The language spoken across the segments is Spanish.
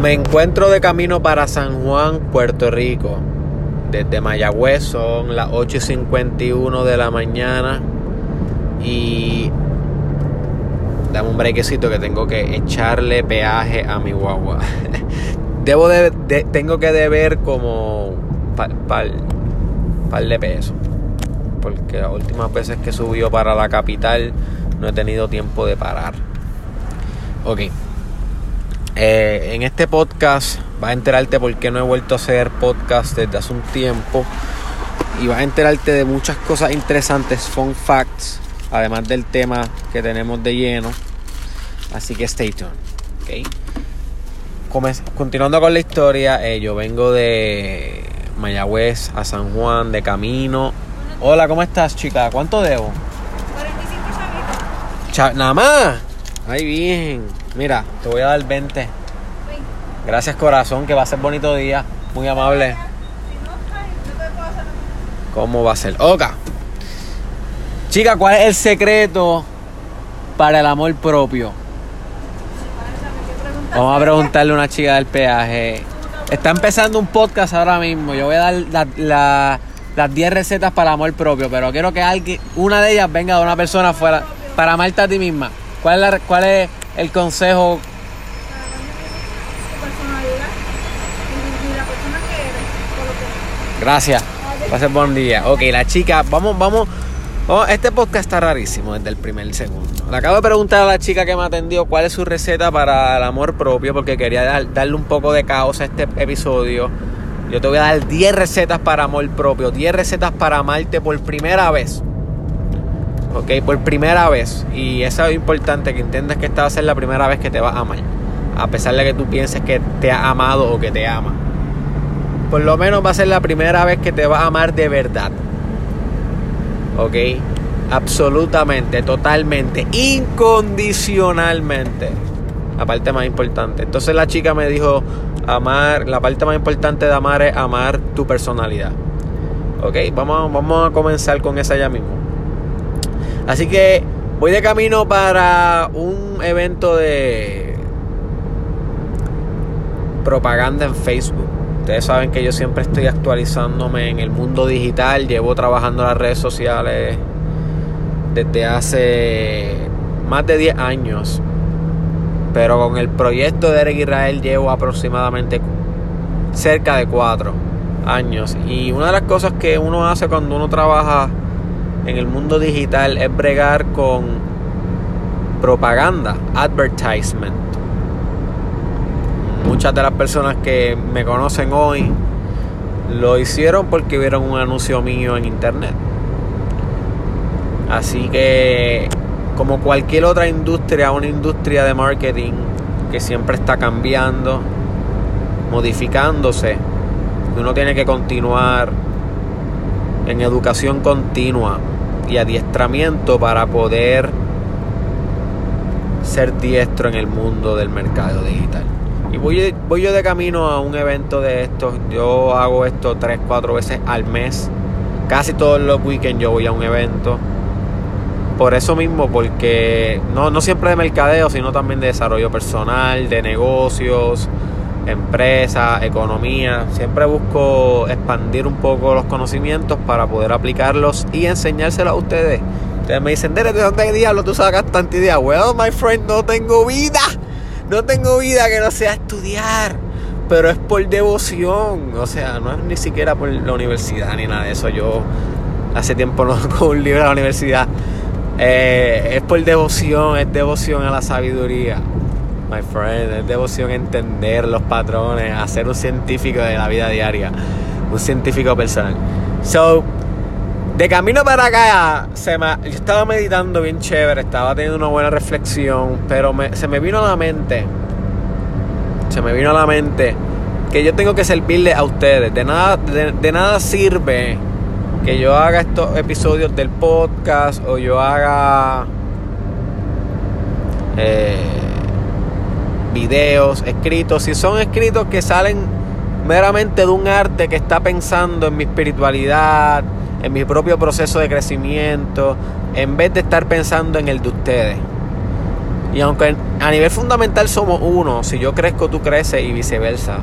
Me encuentro de camino para San Juan, Puerto Rico. Desde Mayagüez son las 8.51 de la mañana. Y dame un brequecito que tengo que echarle peaje a mi guagua. Debo de, tengo que deber como par, par, par de. Porque las últimas veces que subió para la capital no he tenido tiempo de parar. Ok. Eh, en este podcast vas a enterarte por qué no he vuelto a hacer podcast desde hace un tiempo. Y vas a enterarte de muchas cosas interesantes, fun facts, además del tema que tenemos de lleno. Así que stay tuned. ¿okay? Continuando con la historia, eh, yo vengo de Mayagüez a San Juan de camino. Hola, ¿cómo estás, chica? ¿Cuánto debo? 45 Nada más. Ay, bien. Mira, te voy a dar 20. Gracias corazón, que va a ser bonito día. Muy amable. ¿Cómo va a ser? Oka. Chica, ¿cuál es el secreto para el amor propio? Vamos a preguntarle a una chica del peaje. Está empezando un podcast ahora mismo. Yo voy a dar las 10 recetas para el amor propio, pero quiero que alguien, una de ellas venga de una persona fuera para amarte a ti misma. ¿Cuál es, cuál es el consejo Gracias. Pase buen día. Ok, la chica, vamos, vamos. este podcast está rarísimo desde el primer segundo. Le acabo de preguntar a la chica que me atendió cuál es su receta para el amor propio, porque quería darle un poco de caos a este episodio. Yo te voy a dar 10 recetas para amor propio, 10 recetas para amarte por primera vez. ¿Ok? Por primera vez. Y eso es importante, que entiendas que esta va a ser la primera vez que te vas a amar. A pesar de que tú pienses que te ha amado o que te ama. Por lo menos va a ser la primera vez que te vas a amar de verdad. ¿Ok? Absolutamente, totalmente, incondicionalmente. La parte más importante. Entonces la chica me dijo, amar, la parte más importante de amar es amar tu personalidad. ¿Ok? Vamos, vamos a comenzar con esa ya mismo. Así que voy de camino para un evento de propaganda en Facebook. Ustedes saben que yo siempre estoy actualizándome en el mundo digital. Llevo trabajando en las redes sociales desde hace más de 10 años. Pero con el proyecto de Eric Israel llevo aproximadamente cerca de 4 años. Y una de las cosas que uno hace cuando uno trabaja en el mundo digital es bregar con propaganda, advertisement. Muchas de las personas que me conocen hoy lo hicieron porque vieron un anuncio mío en internet. Así que, como cualquier otra industria, una industria de marketing que siempre está cambiando, modificándose, uno tiene que continuar en educación continua y adiestramiento para poder ser diestro en el mundo del mercado digital. Y voy, voy yo de camino a un evento de estos. Yo hago esto 3, 4 veces al mes. Casi todos los weekends yo voy a un evento. Por eso mismo, porque no, no siempre de mercadeo, sino también de desarrollo personal, de negocios, empresa, economía. Siempre busco expandir un poco los conocimientos para poder aplicarlos y enseñárselos a ustedes. Ustedes me dicen, ¿de dónde diablo tú sacas tanta idea? Well, my friend, no tengo vida. No tengo vida que no sea estudiar. Pero es por devoción. O sea, no es ni siquiera por la universidad ni nada de eso. Yo hace tiempo no con un libro a la universidad. Eh, es por devoción, es devoción a la sabiduría my friend. Es devoción entender los patrones, hacer un científico de la vida diaria, un científico personal. So, de camino para acá, se me, yo estaba meditando bien chévere, estaba teniendo una buena reflexión, pero se me vino a la mente, se me vino a la mente que yo tengo que servirle a ustedes. De nada, de nada sirve que yo haga estos episodios del podcast o yo haga eh, videos, escritos, si son escritos que salen meramente de un arte que está pensando en mi espiritualidad, en mi propio proceso de crecimiento, en vez de estar pensando en el de ustedes. Y aunque a nivel fundamental somos uno, si yo crezco, tú creces y viceversa.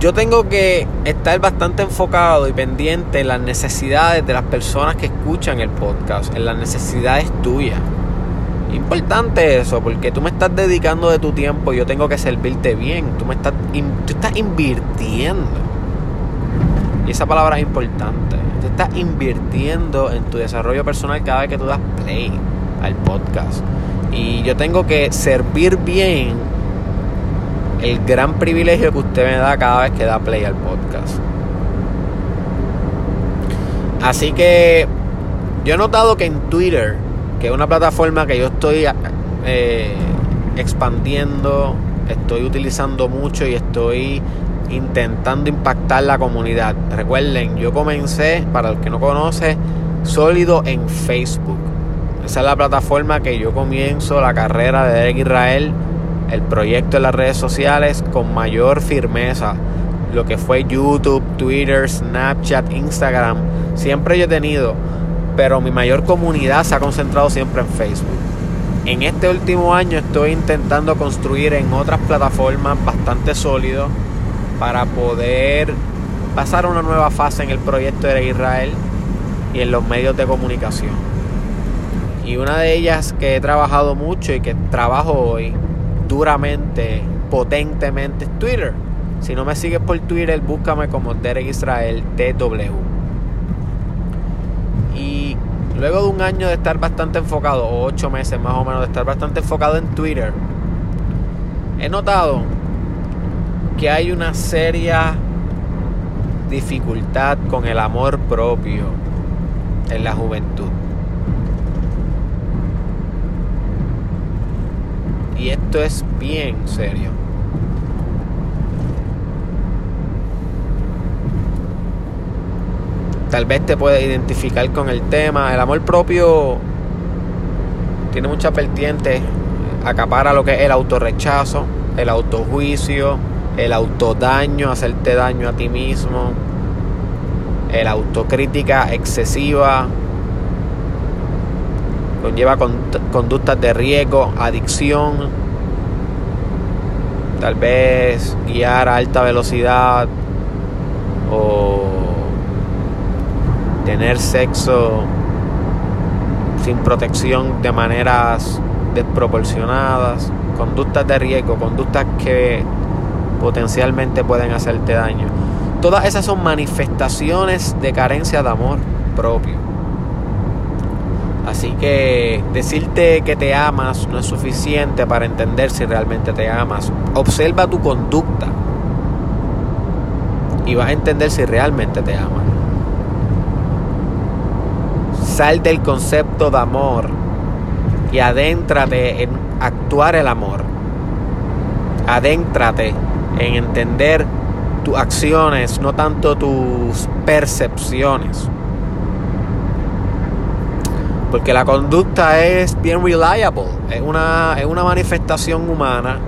Yo tengo que estar bastante enfocado y pendiente en las necesidades de las personas que escuchan el podcast, en las necesidades tuyas. Importante eso, porque tú me estás dedicando de tu tiempo y yo tengo que servirte bien. Tú me estás, tú estás invirtiendo. Y esa palabra es importante. Tú estás invirtiendo en tu desarrollo personal cada vez que tú das play al podcast. Y yo tengo que servir bien el gran privilegio que usted me da cada vez que da play al podcast. Así que yo he notado que en Twitter, que es una plataforma que yo estoy eh, expandiendo, estoy utilizando mucho y estoy intentando impactar la comunidad. Recuerden, yo comencé, para el que no conoce, sólido en Facebook. Esa es la plataforma que yo comienzo la carrera de Derek Israel el proyecto en las redes sociales con mayor firmeza. Lo que fue YouTube, Twitter, Snapchat, Instagram. Siempre yo he tenido, pero mi mayor comunidad se ha concentrado siempre en Facebook. En este último año estoy intentando construir en otras plataformas bastante sólido para poder pasar a una nueva fase en el proyecto de Israel y en los medios de comunicación. Y una de ellas que he trabajado mucho y que trabajo hoy duramente, potentemente es Twitter. Si no me sigues por Twitter, búscame como Derek Israel TW. Y luego de un año de estar bastante enfocado, o ocho meses más o menos de estar bastante enfocado en Twitter, he notado que hay una seria dificultad con el amor propio en la juventud. Y esto es bien serio. Tal vez te puedes identificar con el tema. El amor propio tiene muchas vertientes. Acapara lo que es el autorrechazo, el autojuicio, el autodaño, hacerte daño a ti mismo, el autocrítica excesiva, conlleva conductas de riesgo, adicción, tal vez guiar a alta velocidad o tener sexo sin protección de maneras desproporcionadas, conductas de riesgo, conductas que potencialmente pueden hacerte daño. Todas esas son manifestaciones de carencia de amor propio. Así que decirte que te amas no es suficiente para entender si realmente te amas. Observa tu conducta y vas a entender si realmente te amas. Del concepto de amor y adéntrate en actuar el amor. Adéntrate en entender tus acciones, no tanto tus percepciones. Porque la conducta es bien reliable, es una, es una manifestación humana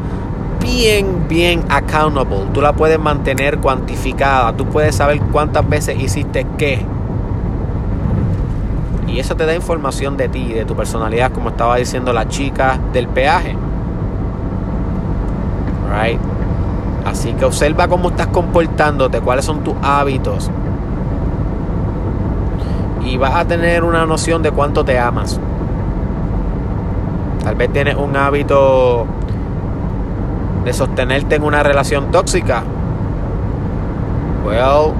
bien, bien accountable. Tú la puedes mantener cuantificada, tú puedes saber cuántas veces hiciste qué. Y eso te da información de ti, de tu personalidad, como estaba diciendo la chica del peaje. Right? Así que observa cómo estás comportándote, cuáles son tus hábitos, y vas a tener una noción de cuánto te amas. Tal vez tienes un hábito de sostenerte en una relación tóxica. Well,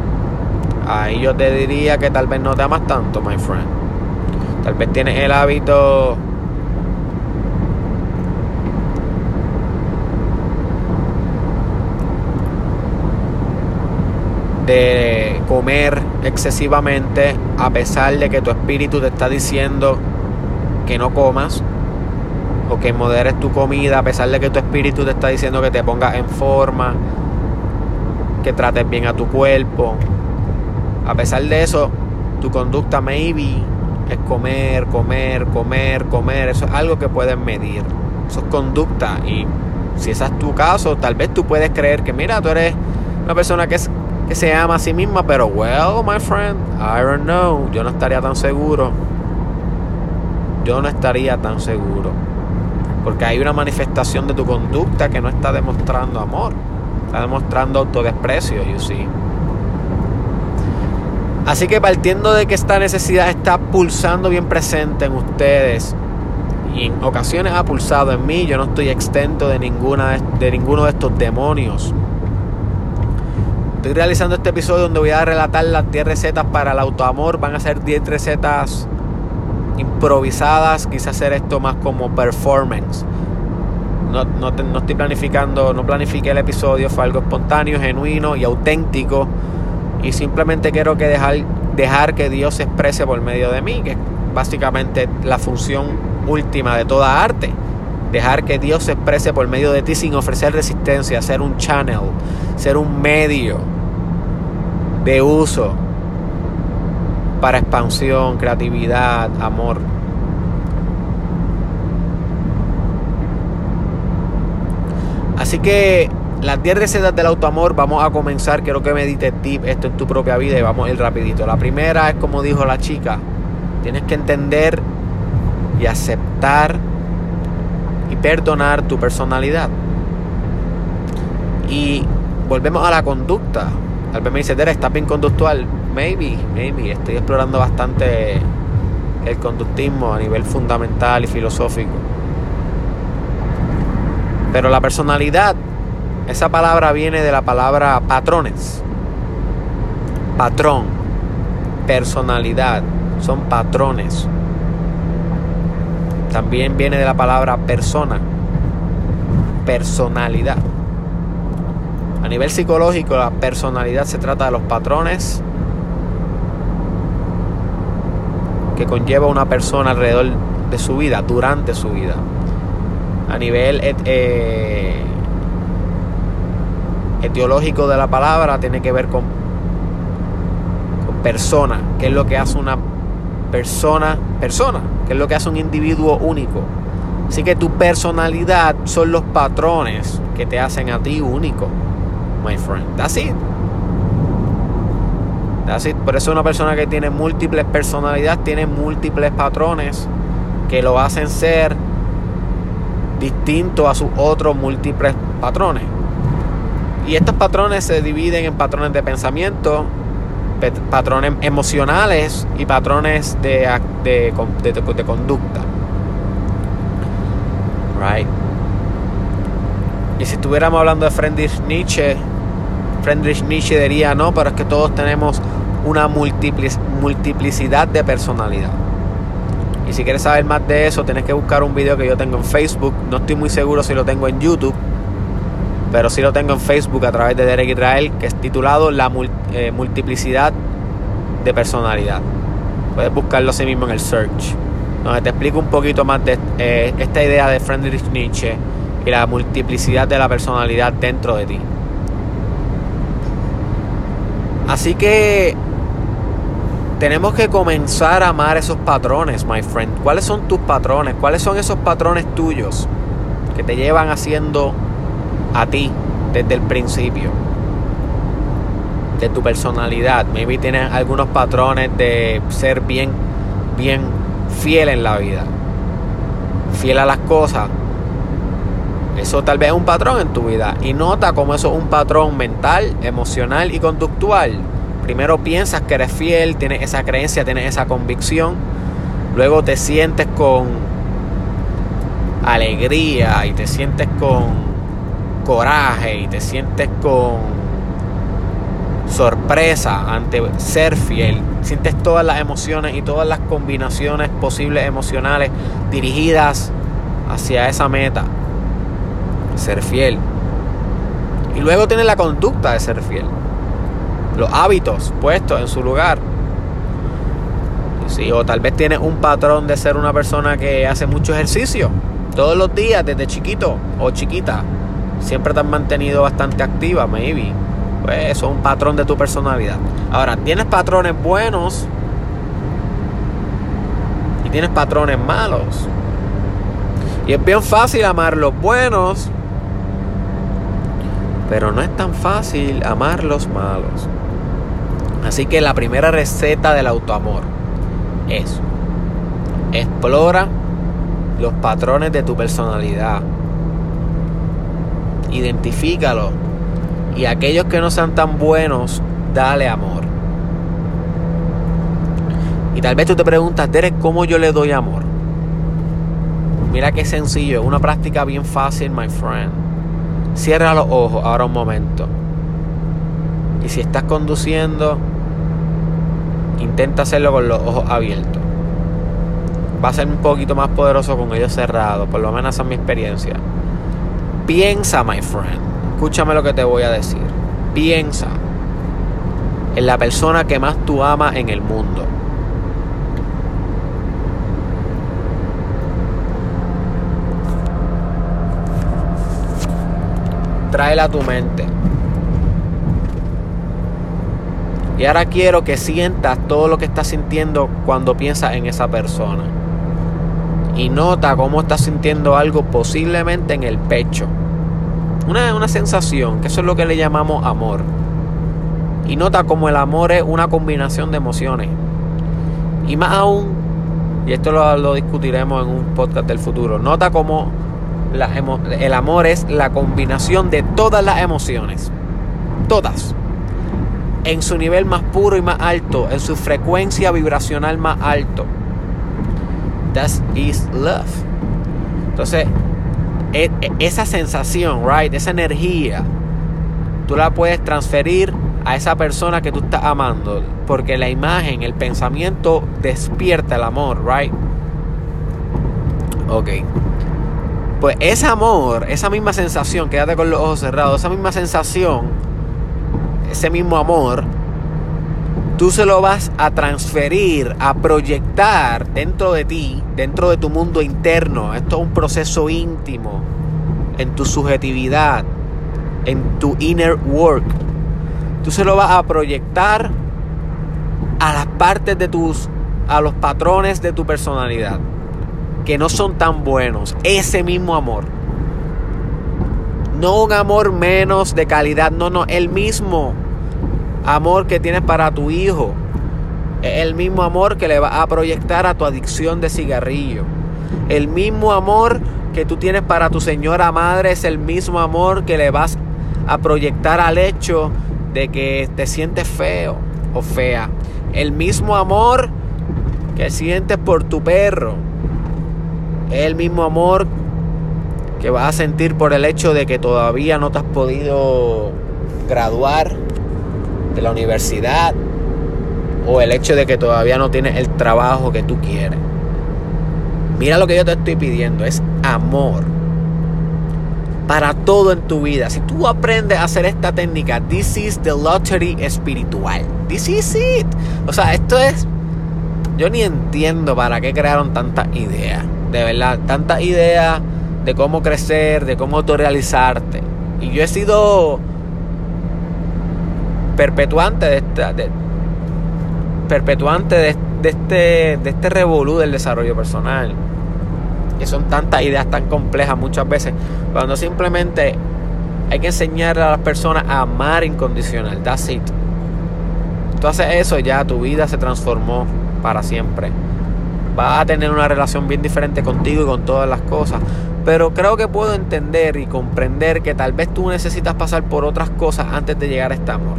ahí yo te diría que tal vez no te amas tanto, my friend. Tal vez tienes el hábito de comer excesivamente a pesar de que tu espíritu te está diciendo que no comas o que moderes tu comida a pesar de que tu espíritu te está diciendo que te pongas en forma, que trates bien a tu cuerpo. A pesar de eso, tu conducta maybe es comer, comer, comer, comer. Eso es algo que puedes medir. Eso es conducta y si ese es tu caso, tal vez tú puedes creer que mira, tú eres una persona que es que se ama a sí misma, pero well, my friend, I don't know, yo no estaría tan seguro. Yo no estaría tan seguro. Porque hay una manifestación de tu conducta que no está demostrando amor. Está demostrando autodesprecio, you see. Así que partiendo de que esta necesidad está pulsando bien presente en ustedes y en ocasiones ha pulsado en mí, yo no estoy extento de, ninguna, de ninguno de estos demonios. Estoy realizando este episodio donde voy a relatar las 10 recetas para el autoamor. Van a ser 10 recetas improvisadas, quise hacer esto más como performance. No, no, estoy planificando, no planifiqué el episodio, fue algo espontáneo, genuino y auténtico y simplemente quiero que dejar, dejar que Dios se exprese por medio de mí, que es básicamente la función última de toda arte. Dejar que Dios se exprese por medio de ti sin ofrecer resistencia, ser un channel, ser un medio de uso para expansión, creatividad, amor. Así que las 10 recetas del autoamor, vamos a comenzar. Quiero que medites deep esto en tu propia vida y vamos a ir rapidito. La primera es como dijo la chica. Tienes que entender y aceptar y perdonar tu personalidad. Y volvemos a la conducta. Tal vez me dice, Tere, ¿estás bien conductual? Maybe, maybe. Estoy explorando bastante el conductismo a nivel fundamental y filosófico. Pero la personalidad esa palabra viene de la palabra patrones. Patrón, personalidad, son patrones. También viene de la palabra persona, personalidad. A nivel psicológico, la personalidad se trata de los patrones que conlleva una persona alrededor de su vida, durante su vida. A nivel eh, etiológico de la palabra tiene que ver con, con persona, que es lo que hace una persona, persona, que es lo que hace un individuo único. Así que tu personalidad son los patrones que te hacen a ti único, my friend. That's it. That's it. Por eso una persona que tiene múltiples personalidades tiene múltiples patrones que lo hacen ser distinto a sus otros múltiples patrones. Y estos patrones se dividen en patrones de pensamiento, patrones emocionales y patrones de, de, de, conducta. Right. Y si estuviéramos hablando de Friedrich Nietzsche, Friedrich Nietzsche diría, no, pero es que todos tenemos una multiplicidad de personalidad. Y si quieres saber más de eso, tienes que buscar un video que yo tengo en Facebook. No estoy muy seguro si lo tengo en YouTube pero sí lo tengo en Facebook a través de Derek Israel, que es titulado La eh, multiplicidad de personalidad. Puedes buscarlo así mismo en el search, donde te explico un poquito más de eh, esta idea de Friedrich Nietzsche y la multiplicidad de la personalidad dentro de ti. Así que tenemos que comenzar a amar esos patrones, my friend. ¿Cuáles son tus patrones? ¿Cuáles son esos patrones tuyos que te llevan haciendo a ti desde el principio. De tu personalidad. Maybe tienes algunos patrones de ser bien, bien fiel en la vida. Fiel a las cosas. Eso tal vez es un patrón en tu vida. Y nota como eso es un patrón mental, emocional y conductual. Primero piensas que eres fiel, tienes esa creencia, tienes esa convicción. Luego te sientes con alegría y te sientes con coraje y te sientes con sorpresa ante ser fiel. Sientes todas las emociones y todas las combinaciones posibles emocionales dirigidas hacia esa meta. Ser fiel. Y luego tienes la conducta de ser fiel. Los hábitos puestos en su lugar. Sí, o tal vez tienes un patrón de ser una persona que hace mucho ejercicio. Todos los días, desde chiquito o chiquita siempre te has mantenido bastante activa, maybe. Pues eso es un patrón de tu personalidad. Ahora, tienes patrones buenos y tienes patrones malos. Y es bien fácil amar los buenos, pero no es tan fácil amar los malos. Así que la primera receta del autoamor es explora los patrones de tu personalidad. Identifícalo. Y aquellos que no sean tan buenos, dale amor. Y tal vez tú te preguntas, Derek, ¿cómo yo le doy amor? Mira qué sencillo, es una práctica bien fácil, my friend. Cierra los ojos ahora un momento. Y si estás conduciendo, intenta hacerlo con los ojos abiertos. Va a ser un poquito más poderoso con ellos cerrados, por lo menos esa es mi experiencia. Piensa, my friend. Escúchame lo que te voy a decir. Piensa en la persona que más tú amas en el mundo. Tráela a tu mente. Y ahora quiero que sientas todo lo que estás sintiendo cuando piensas en esa persona. Y nota cómo estás sintiendo algo posiblemente en el pecho. Una, una sensación, que eso es lo que le llamamos amor. Y nota cómo el amor es una combinación de emociones. Y más aún, y esto lo, lo discutiremos en un podcast del futuro, nota cómo el amor es la combinación de todas las emociones. Todas en su nivel más puro y más alto, en su frecuencia vibracional más alto. That is love. Entonces, e, e, esa sensación, right, esa energía, tú la puedes transferir a esa persona que tú estás amando, porque la imagen, el pensamiento despierta el amor, right? Ok. Pues ese amor, esa misma sensación, quédate con los ojos cerrados, esa misma sensación ese mismo amor, tú se lo vas a transferir, a proyectar dentro de ti, dentro de tu mundo interno. Esto es un proceso íntimo, en tu subjetividad, en tu inner work. Tú se lo vas a proyectar a las partes de tus, a los patrones de tu personalidad, que no son tan buenos. Ese mismo amor. No un amor menos de calidad, no, no, el mismo amor que tienes para tu hijo. El mismo amor que le va a proyectar a tu adicción de cigarrillo. El mismo amor que tú tienes para tu señora madre es el mismo amor que le vas a proyectar al hecho de que te sientes feo o fea. El mismo amor que sientes por tu perro. El mismo amor que vas a sentir por el hecho de que todavía no te has podido graduar de la universidad o el hecho de que todavía no tienes el trabajo que tú quieres. Mira lo que yo te estoy pidiendo, es amor para todo en tu vida. Si tú aprendes a hacer esta técnica, this is the lottery espiritual. This is it. O sea, esto es yo ni entiendo para qué crearon tantas ideas. De verdad, tantas ideas de cómo crecer, de cómo autorrealizarte. Y yo he sido perpetuante de esta, perpetuante de, este, de este revolú del desarrollo personal. Que son tantas ideas tan complejas muchas veces. Cuando simplemente hay que enseñar a las personas a amar incondicional. That's it. Tú haces eso, ya tu vida se transformó para siempre. Vas a tener una relación bien diferente contigo y con todas las cosas. Pero creo que puedo entender y comprender que tal vez tú necesitas pasar por otras cosas antes de llegar a este amor.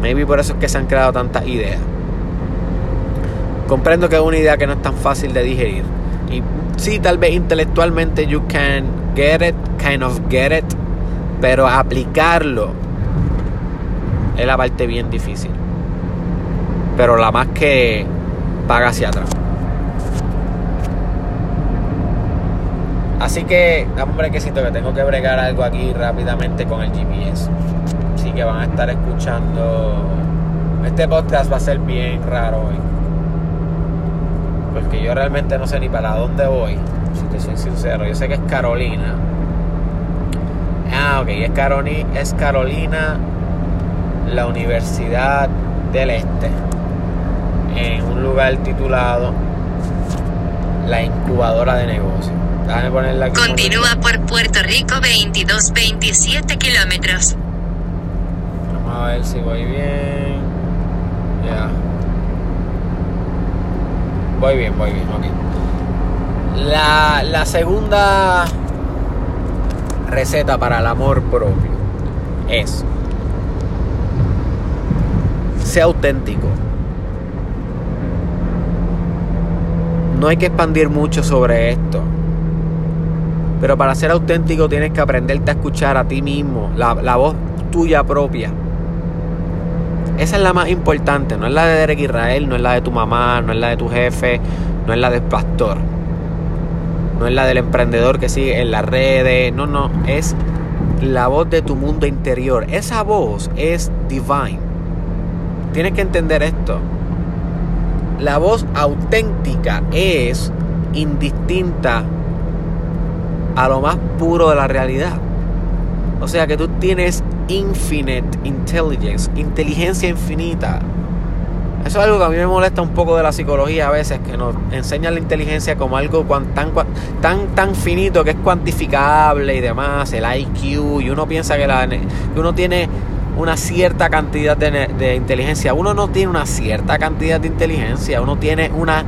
Maybe por eso es que se han creado tantas ideas. Comprendo que es una idea que no es tan fácil de digerir. Y sí, tal vez intelectualmente you can get it, kind of get it, pero aplicarlo es la parte bien difícil. Pero la más que paga hacia atrás. Así que, dame un brequecito que tengo que bregar algo aquí rápidamente con el GPS que van a estar escuchando. Este podcast va a ser bien raro hoy. Porque yo realmente no sé ni para dónde voy. Si te soy sincero. Yo sé que es Carolina. Ah, ok. Es Carolina, es Carolina la Universidad del Este. En un lugar titulado La Incubadora de Negocios. Continúa por Puerto Rico 22-27 kilómetros a ver si voy bien. Ya. Voy bien, voy bien, ok. La, la segunda receta para el amor propio es sea auténtico. No hay que expandir mucho sobre esto. Pero para ser auténtico tienes que aprenderte a escuchar a ti mismo, la, la voz tuya propia. Esa es la más importante, no es la de Derek Israel, no es la de tu mamá, no es la de tu jefe, no es la del pastor, no es la del emprendedor que sigue en las redes, no, no, es la voz de tu mundo interior. Esa voz es divine. Tienes que entender esto. La voz auténtica es indistinta a lo más puro de la realidad. O sea que tú tienes infinite intelligence, inteligencia infinita. Eso es algo que a mí me molesta un poco de la psicología a veces, que nos enseña la inteligencia como algo tan, tan, tan finito que es cuantificable y demás, el IQ, y uno piensa que, la, que uno tiene una cierta cantidad de inteligencia. Uno no tiene una cierta cantidad de inteligencia, uno tiene una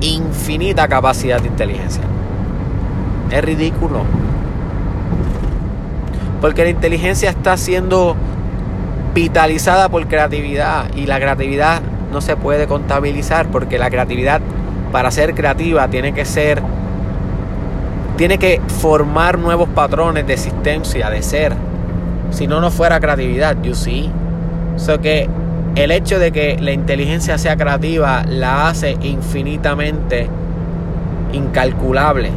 infinita capacidad de inteligencia. Es ridículo. Porque la inteligencia está siendo vitalizada por creatividad y la creatividad no se puede contabilizar porque la creatividad para ser creativa tiene que ser tiene que formar nuevos patrones de existencia, de ser. Si no no fuera creatividad, you see. So que el hecho de que la inteligencia sea creativa la hace infinitamente incalculable.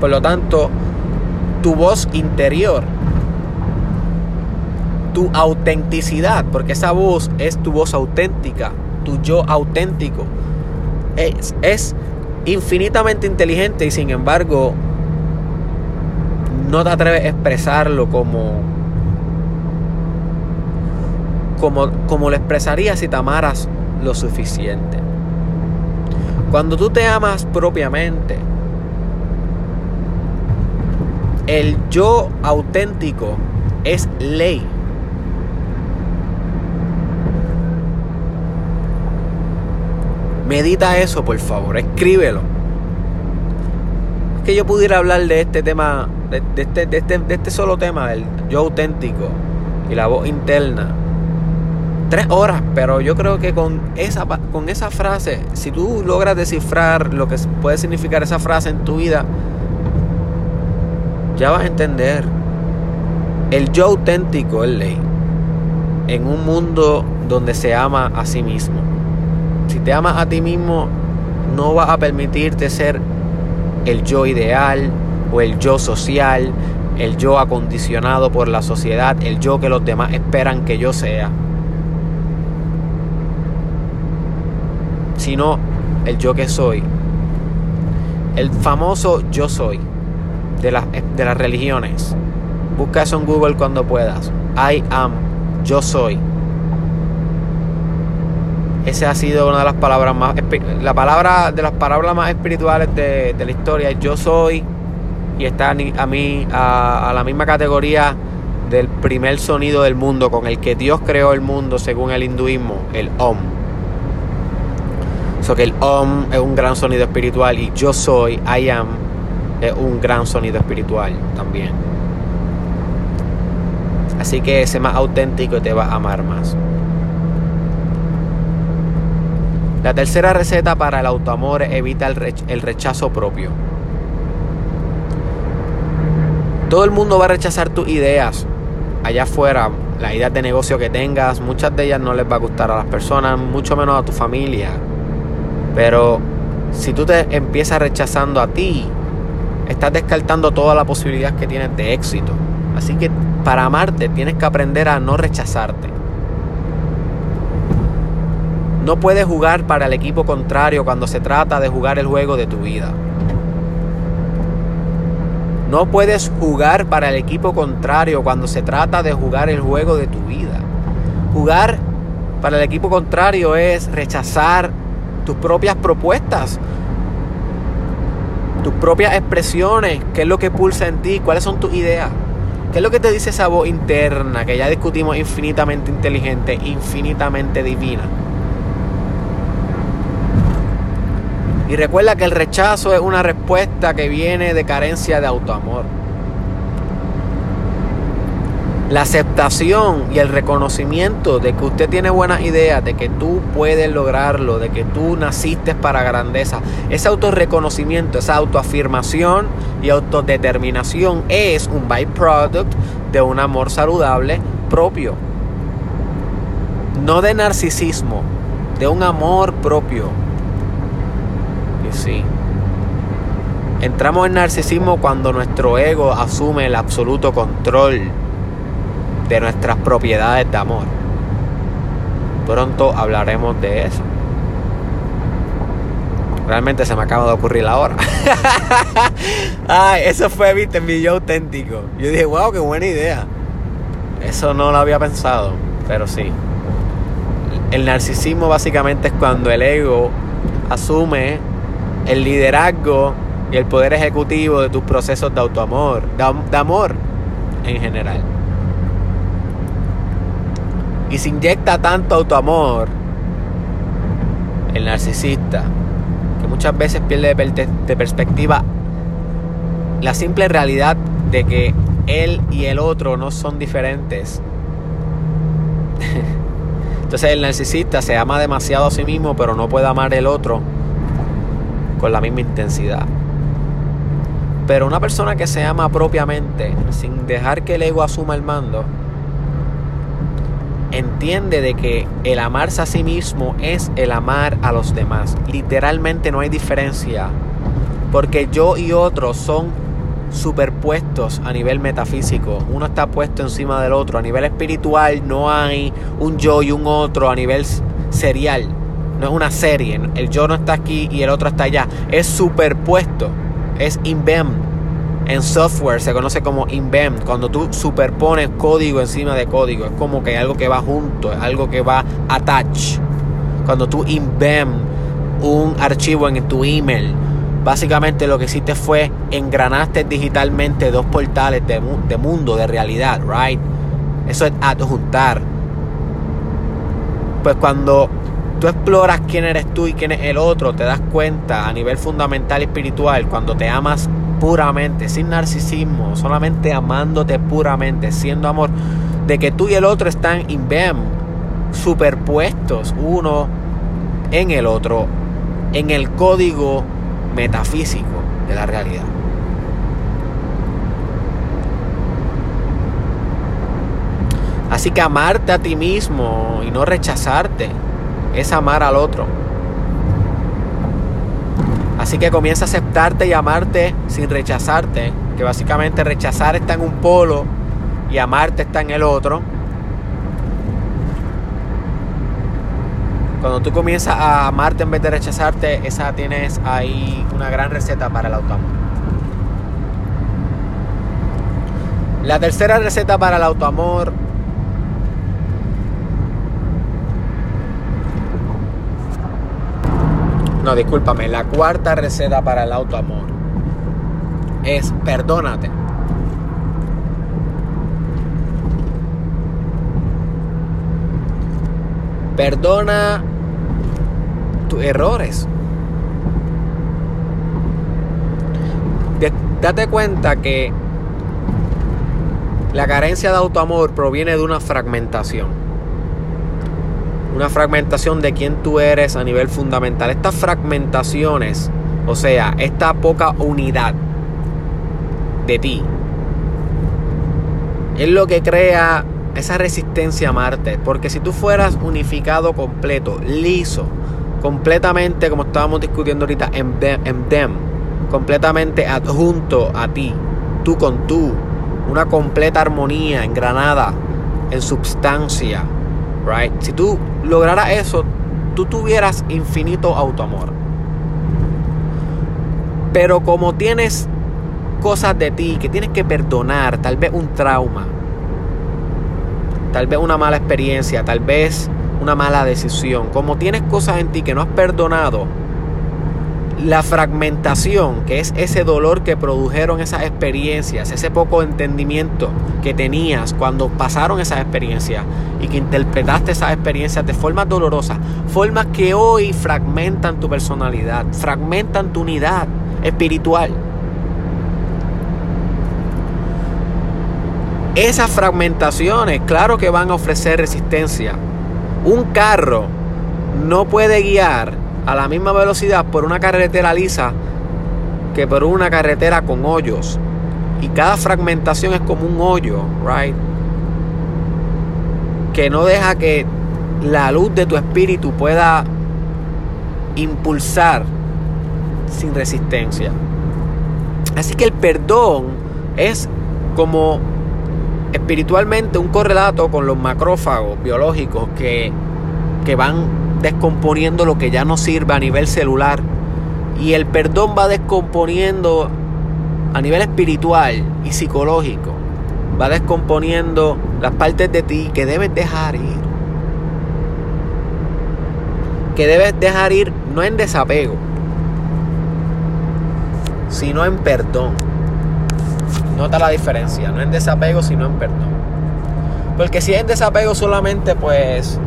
Por lo tanto, tu voz interior, tu autenticidad, porque esa voz es tu voz auténtica, tu yo auténtico, es, infinitamente inteligente y sin embargo no te atreves a expresarlo como, como, como lo expresarías si te amaras lo suficiente. Cuando tú te amas propiamente, el yo auténtico es ley. Medita eso, por favor, escríbelo. Es que yo pudiera hablar de este tema, de, este, de, este, de este solo tema, del yo auténtico y la voz interna. Tres horas, pero yo creo que con esa, con esa frase, si tú logras descifrar lo que puede significar esa frase en tu vida, ya vas a entender. El yo auténtico es ley. En un mundo donde se ama a sí mismo. Si te amas a ti mismo, no vas a permitirte ser el yo ideal o el yo social, el yo acondicionado por la sociedad, el yo que los demás esperan que yo sea. Sino el yo que soy. El famoso yo soy de, de las religiones. Busca eso en Google cuando puedas. I am, yo soy. Esa ha sido una de las palabras más. La palabra de las palabras más espirituales de, la historia. Yo soy. Y está a mí a, la misma categoría del primer sonido del mundo con el que Dios creó el mundo según el hinduismo, el Om. So que el Om es un gran sonido espiritual y yo soy, I am, es un gran sonido espiritual también. Así que ese más auténtico y te va a amar más. La tercera receta para el autoamor evita el rechazo propio. Todo el mundo va a rechazar tus ideas allá afuera, las ideas de negocio que tengas, muchas de ellas no les va a gustar a las personas, mucho menos a tu familia. Pero si tú te empiezas rechazando a ti, estás descartando toda la posibilidad que tienes de éxito. Así que para amarte tienes que aprender a no rechazarte. No puedes jugar para el equipo contrario cuando se trata de jugar el juego de tu vida. No puedes jugar para el equipo contrario cuando se trata de jugar el juego de tu vida. Jugar para el equipo contrario es rechazar tus propias propuestas, tus propias expresiones, qué es lo que pulsa en ti, cuáles son tus ideas, qué es lo que te dice esa voz interna que ya discutimos infinitamente inteligente, infinitamente divina. Y recuerda que el rechazo es una respuesta que viene de carencia de autoamor. La aceptación y el reconocimiento de que usted tiene buenas ideas, de que tú puedes lograrlo, de que tú naciste para grandeza, ese autorreconocimiento, esa autoafirmación y autodeterminación es un byproduct de un amor saludable propio. No de narcisismo, de un amor propio. Y sí. Entramos en narcisismo cuando nuestro ego asume el absoluto control de nuestras propiedades de amor. Pronto hablaremos de eso. Realmente se me acaba de ocurrir ahora. Ay, eso fue, viste, mi yo auténtico. Yo dije, wow, qué buena idea. Eso no lo había pensado, pero sí. El narcisismo básicamente es cuando el ego asume el liderazgo y el poder ejecutivo de tus procesos de autoamor, de, amor en general. Y se inyecta tanto autoamor, el narcisista, que muchas veces pierde de perspectiva la simple realidad de que él y el otro no son diferentes. Entonces el narcisista se ama demasiado a sí mismo, pero no puede amar el otro con la misma intensidad. Pero una persona que se ama propiamente, sin dejar que el ego asuma el mando, entiende de que el amarse a sí mismo es el amar a los demás. Literalmente no hay diferencia. Porque yo y otro son superpuestos a nivel metafísico. Uno está puesto encima del otro. A nivel espiritual no hay un yo y un otro a nivel serial. No es una serie. El yo no está aquí y el otro está allá. Es superpuesto. Es invent en software se conoce como invent, cuando tú superpones código encima de código. Es como que algo que va junto, es algo que va attach. Cuando tú invent un archivo en tu email, básicamente lo que hiciste fue engranaste digitalmente dos portales de, de mundo, de realidad, right? Eso es adjuntar. Pues cuando tú exploras quién eres tú y quién es el otro, te das cuenta a nivel fundamental y espiritual, cuando te amas puramente, sin narcisismo, solamente amándote puramente, siendo amor, de que tú y el otro están invem, superpuestos uno en el otro, en el código metafísico de la realidad. Así que amarte a ti mismo y no rechazarte es amar al otro. Así que comienza a aceptarte y amarte sin rechazarte. Que básicamente rechazar está en un polo y amarte está en el otro. Cuando tú comienzas a amarte en vez de rechazarte, esa tienes ahí una gran receta para el autoamor. La tercera receta para el autoamor No, discúlpame. La cuarta receta para el autoamor es perdónate. Perdona tus errores. Date cuenta que la carencia de autoamor proviene de una fragmentación una fragmentación de quién tú eres a nivel fundamental. Estas fragmentaciones, o sea, esta poca unidad de ti, es lo que crea esa resistencia a Marte. Porque si tú fueras unificado completo, liso, completamente, como estábamos discutiendo ahorita, en them, completamente adjunto a ti, tú con tú, una completa armonía, engranada, en substancia, right? Si tú lograras eso, tú tuvieras infinito autoamor. Pero como tienes cosas de ti que tienes que perdonar, tal vez un trauma, tal vez una mala experiencia, tal vez una mala decisión, como tienes cosas en ti que no has perdonado, la fragmentación, que es ese dolor que produjeron esas experiencias, ese poco entendimiento que tenías cuando pasaron esas experiencias y que interpretaste esas experiencias de formas dolorosas, formas que hoy fragmentan tu personalidad, fragmentan tu unidad espiritual. Esas fragmentaciones, claro que van a ofrecer resistencia. Un carro no puede guiar a la misma velocidad por una carretera lisa que por una carretera con hoyos. Y cada fragmentación es como un hoyo, right? Que no deja que la luz de tu espíritu pueda impulsar sin resistencia. Así que el perdón es como espiritualmente un correlato con los macrófagos biológicos que, que van descomponiendo lo que ya no sirve a nivel celular. Y el perdón va descomponiendo a nivel espiritual y psicológico. Va descomponiendo las partes de ti que debes dejar ir. Que debes dejar ir no en desapego, sino en perdón. Nota la diferencia, no en desapego, sino en perdón. Porque si es en desapego solamente, pues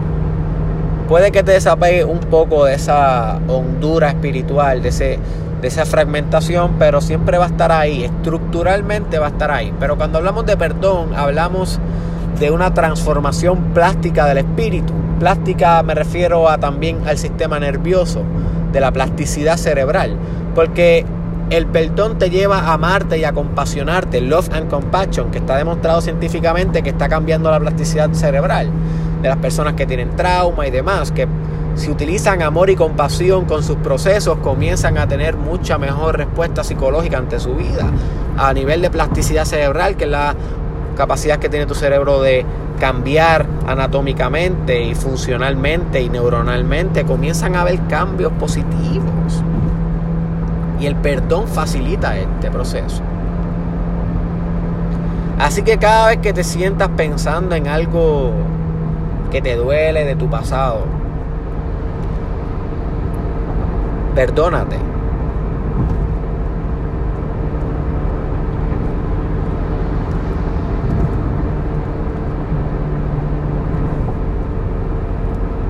puede que te desapegue un poco de esa hondura espiritual, de, ese, de esa fragmentación, pero siempre va a estar ahí, estructuralmente va a estar ahí. Pero cuando hablamos de perdón, hablamos de una transformación plástica del espíritu. Plástica me refiero a, también al sistema nervioso, de la plasticidad cerebral, porque el perdón te lleva a amarte y a compasionarte, love and compassion, que está demostrado científicamente que está cambiando la plasticidad cerebral de las personas que tienen trauma y demás, que si utilizan amor y compasión con sus procesos, comienzan a tener mucha mejor respuesta psicológica ante su vida. A nivel de plasticidad cerebral, que es la capacidad que tiene tu cerebro de cambiar anatómicamente y funcionalmente y neuronalmente, comienzan a haber cambios positivos. Y el perdón facilita este proceso. Así que cada vez que te sientas pensando en algo que te duele de tu pasado. Perdónate.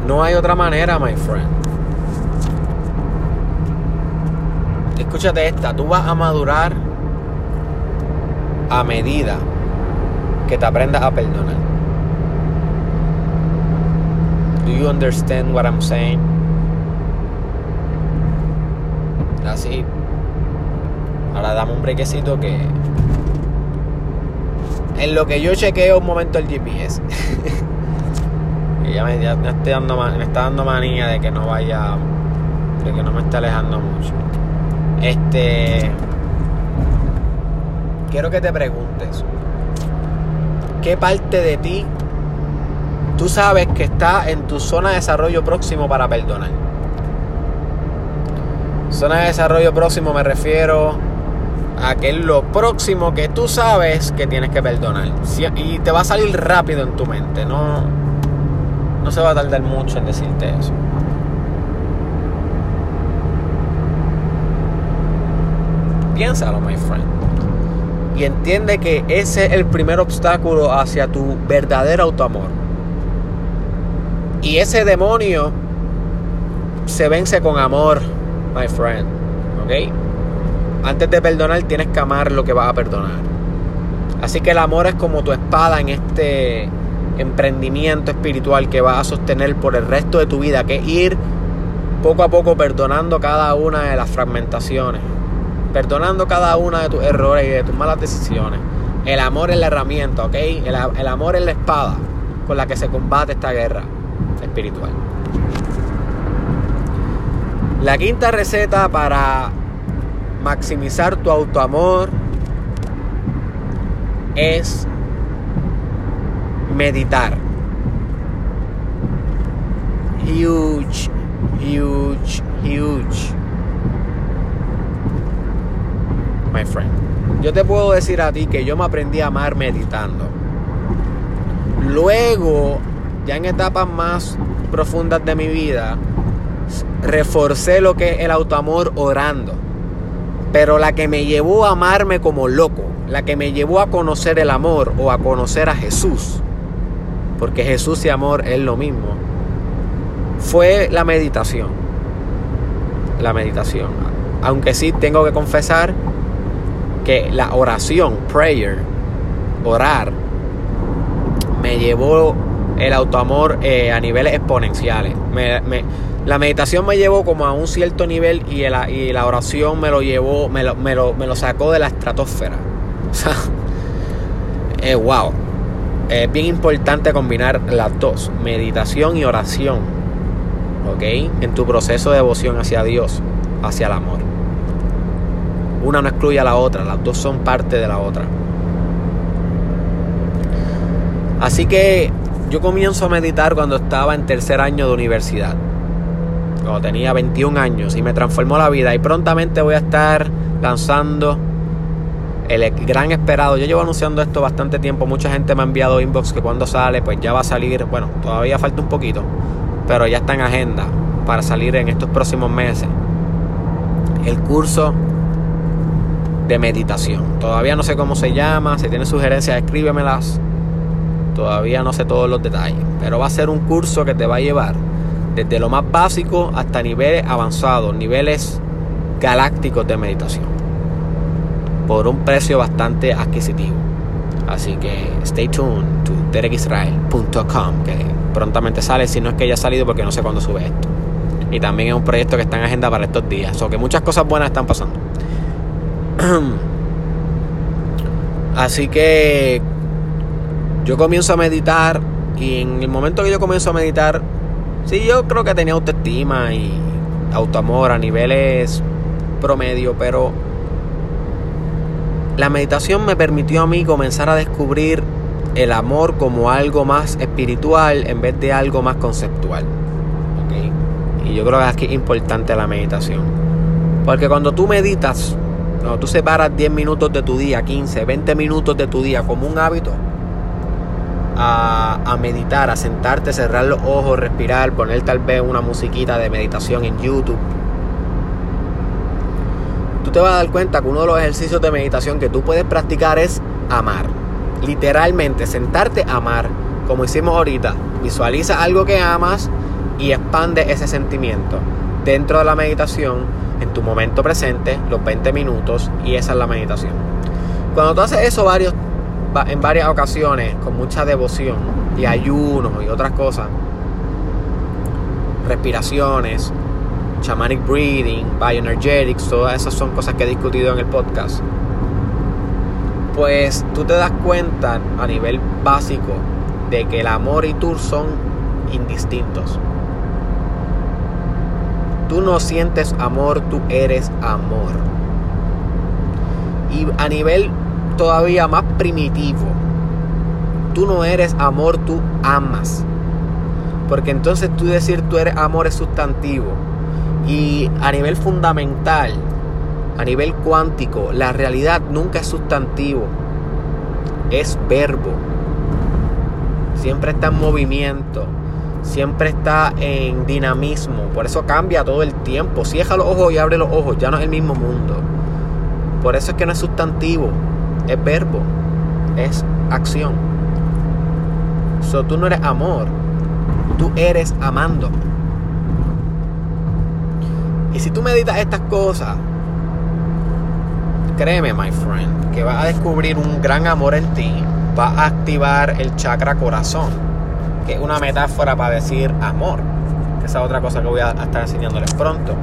No hay otra manera, my friend. Escúchate esta, tú vas a madurar a medida que te aprendas a perdonar. Do you understand what I'm saying? Así. Ahora dame un brequecito que. En lo que yo chequeo un momento el GPS. ya, me, ya dando, me está dando manía de que no vaya. De que no me esté alejando mucho. Este. Quiero que te preguntes. ¿Qué parte de ti tú sabes que está en tu zona de desarrollo próximo para perdonar. Zona de desarrollo próximo me refiero a que es lo próximo que tú sabes que tienes que perdonar. Y te va a salir rápido en tu mente, no, no se va a tardar mucho en decirte eso. Piénsalo, my friend. Y entiende que ese es el primer obstáculo hacia tu verdadero autoamor. Y ese demonio se vence con amor, my friend. ¿Ok? Antes de perdonar tienes que amar lo que vas a perdonar. Así que el amor es como tu espada en este emprendimiento espiritual que vas a sostener por el resto de tu vida, que ir poco a poco perdonando cada una de las fragmentaciones, perdonando cada una de tus errores y de tus malas decisiones. El amor es la herramienta, ¿ok? El amor es la espada con la que se combate esta guerra espiritual. La quinta receta para maximizar tu autoamor es meditar. Huge, huge, huge. My friend. Yo te puedo decir a ti que yo me aprendí a amar meditando. Luego ya en etapas más profundas de mi vida, reforcé lo que es el autoamor orando. Pero la que me llevó a amarme como loco, la que me llevó a conocer el amor o a conocer a Jesús, porque Jesús y amor es lo mismo, fue la meditación. La meditación. Aunque sí tengo que confesar que la oración, prayer, orar, me llevó el autoamor eh, a niveles exponenciales. la meditación me llevó como a un cierto nivel y y la oración me lo llevó, me lo, me lo, sacó de la estratosfera. O sea, eh, wow. Es bien importante combinar las dos, meditación y oración. ¿Ok? En tu proceso de devoción hacia Dios, hacia el amor. Una no excluye a la otra, las dos son parte de la otra. Así que yo comienzo a meditar cuando estaba en tercer año de universidad. Cuando tenía 21 años y me transformó la vida. Y prontamente voy a estar lanzando el gran esperado. Yo llevo anunciando esto bastante tiempo. Mucha gente me ha enviado inbox que cuando sale, pues ya va a salir. Bueno, todavía falta un poquito. Pero ya está en agenda para salir en estos próximos meses. El curso de meditación. Todavía no sé cómo se llama. Si tienes sugerencias, escríbemelas. Todavía no sé todos los detalles, pero va a ser un curso que te va a llevar desde lo más básico hasta niveles avanzados, niveles galácticos de meditación, por un precio bastante adquisitivo. Así que stay tuned to derekisrael.com, que prontamente sale, si no es que ya ha salido porque no sé cuándo sube esto. Y también es un proyecto que está en agenda para estos días, o que muchas cosas buenas están pasando. Así que yo comienzo a meditar y en el momento que yo comienzo a meditar, sí, yo creo que tenía autoestima y autoamor a niveles promedio, pero la meditación me permitió a mí comenzar a descubrir el amor como algo más espiritual en vez de algo más conceptual. Y yo creo que aquí es importante la meditación. Porque cuando tú meditas, cuando tú separas 10 minutos de tu día, 15, 20 minutos de tu día como un hábito, a, meditar, a sentarte, cerrar los ojos, respirar, poner tal vez una musiquita de meditación en YouTube, tú te vas a dar cuenta que uno de los ejercicios de meditación que tú puedes practicar es amar. Literalmente, sentarte a amar, como hicimos ahorita. Visualiza algo que amas y expande ese sentimiento dentro de la meditación, en tu momento presente, los 20 minutos, y esa es la meditación. Cuando tú haces eso varios en varias ocasiones con mucha devoción y ayuno y otras cosas, respiraciones, shamanic breathing, bioenergetics, todas esas son cosas que he discutido en el podcast. Pues tú te das cuenta a nivel básico de que el amor y tú son indistintos. Tú no sientes amor, tú eres amor. Y a nivel todavía más primitivo. Tú no eres amor, tú amas. Porque entonces tú decir tú eres amor es sustantivo. Y a nivel fundamental, a nivel cuántico, la realidad nunca es sustantivo. Es verbo. Siempre está en movimiento. Siempre está en dinamismo. Por eso cambia todo el tiempo. Cierra los ojos y abre los ojos. Ya no es el mismo mundo. Por eso es que no es sustantivo es verbo, es acción. So, tú no eres amor, tú eres amando. Y si tú meditas estas cosas, créeme, my friend, que vas a descubrir un gran amor en ti, vas a activar el chakra corazón, que es una metáfora para decir amor. Esa es otra cosa que voy a estar enseñándoles pronto,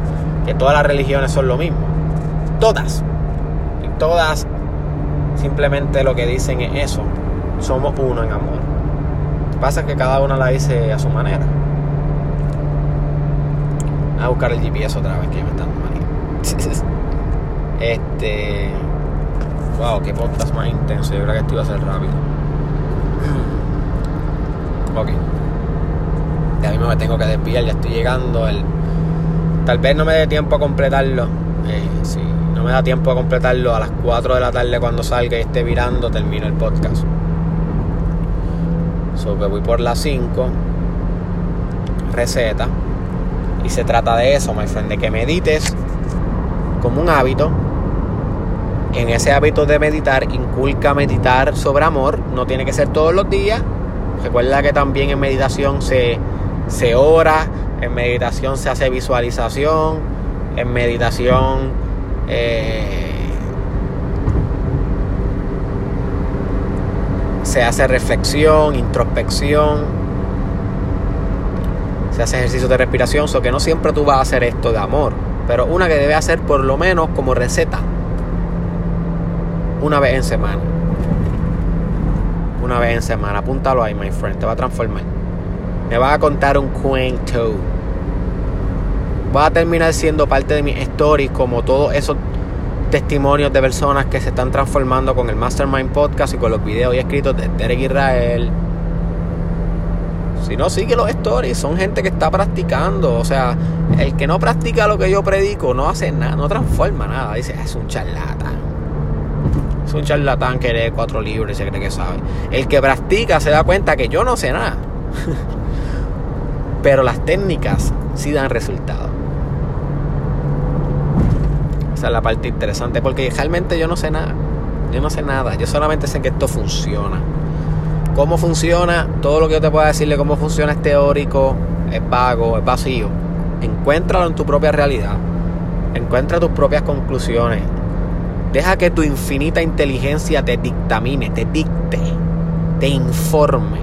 que todas las religiones son lo mismo. Todas. Y todas simplemente lo que dicen es eso. Somos uno en amor. Pasa que cada una la dice a su manera. a buscar el GPS otra vez que me están manía. Este. Wow, qué podcast más intenso. Yo creo que esto iba a ser rápido. Ok. Ya mismo me tengo que desviar, ya estoy llegando. Tal vez no me dé tiempo a completarlo. Eh, sí no me da tiempo a completarlo, a las 4 de la tarde cuando salga y esté virando, termino el podcast. So que voy por las 5. Receta. Y se trata de eso, my friend, de que medites como un hábito. En ese hábito de meditar, inculca meditar sobre amor. No tiene que ser todos los días. Recuerda que también en meditación se, se ora, en meditación se hace visualización, en meditación eh, se hace reflexión, introspección, se hace ejercicio de respiración, so que no siempre tú vas a hacer esto de amor, pero una que debe hacer por lo menos como receta, una vez en semana. Una vez en semana, apúntalo ahí, my friend, te va a transformar. Me va a contar un cuento. Va a terminar siendo parte de mis stories como todos esos testimonios de personas que se están transformando con el Mastermind Podcast y con los videos y escritos de Derek Israel. Si no, sigue los stories. Son gente que está practicando. O sea, el que no practica lo que yo predico no hace nada, no transforma nada. Dice, es un charlatán. Es un charlatán que lee cuatro libros y se cree que sabe. El que practica se da cuenta que yo no sé nada. Pero las técnicas sí dan resultados. Esa es la parte interesante. Porque realmente yo no sé nada. Yo no sé nada. Yo solamente sé que esto funciona. Cómo funciona, todo lo que yo te pueda decirle cómo funciona es teórico, es vago, es vacío. Encuéntralo en tu propia realidad. Encuentra tus propias conclusiones. Deja que tu infinita inteligencia te dictamine, te dicte, te informe,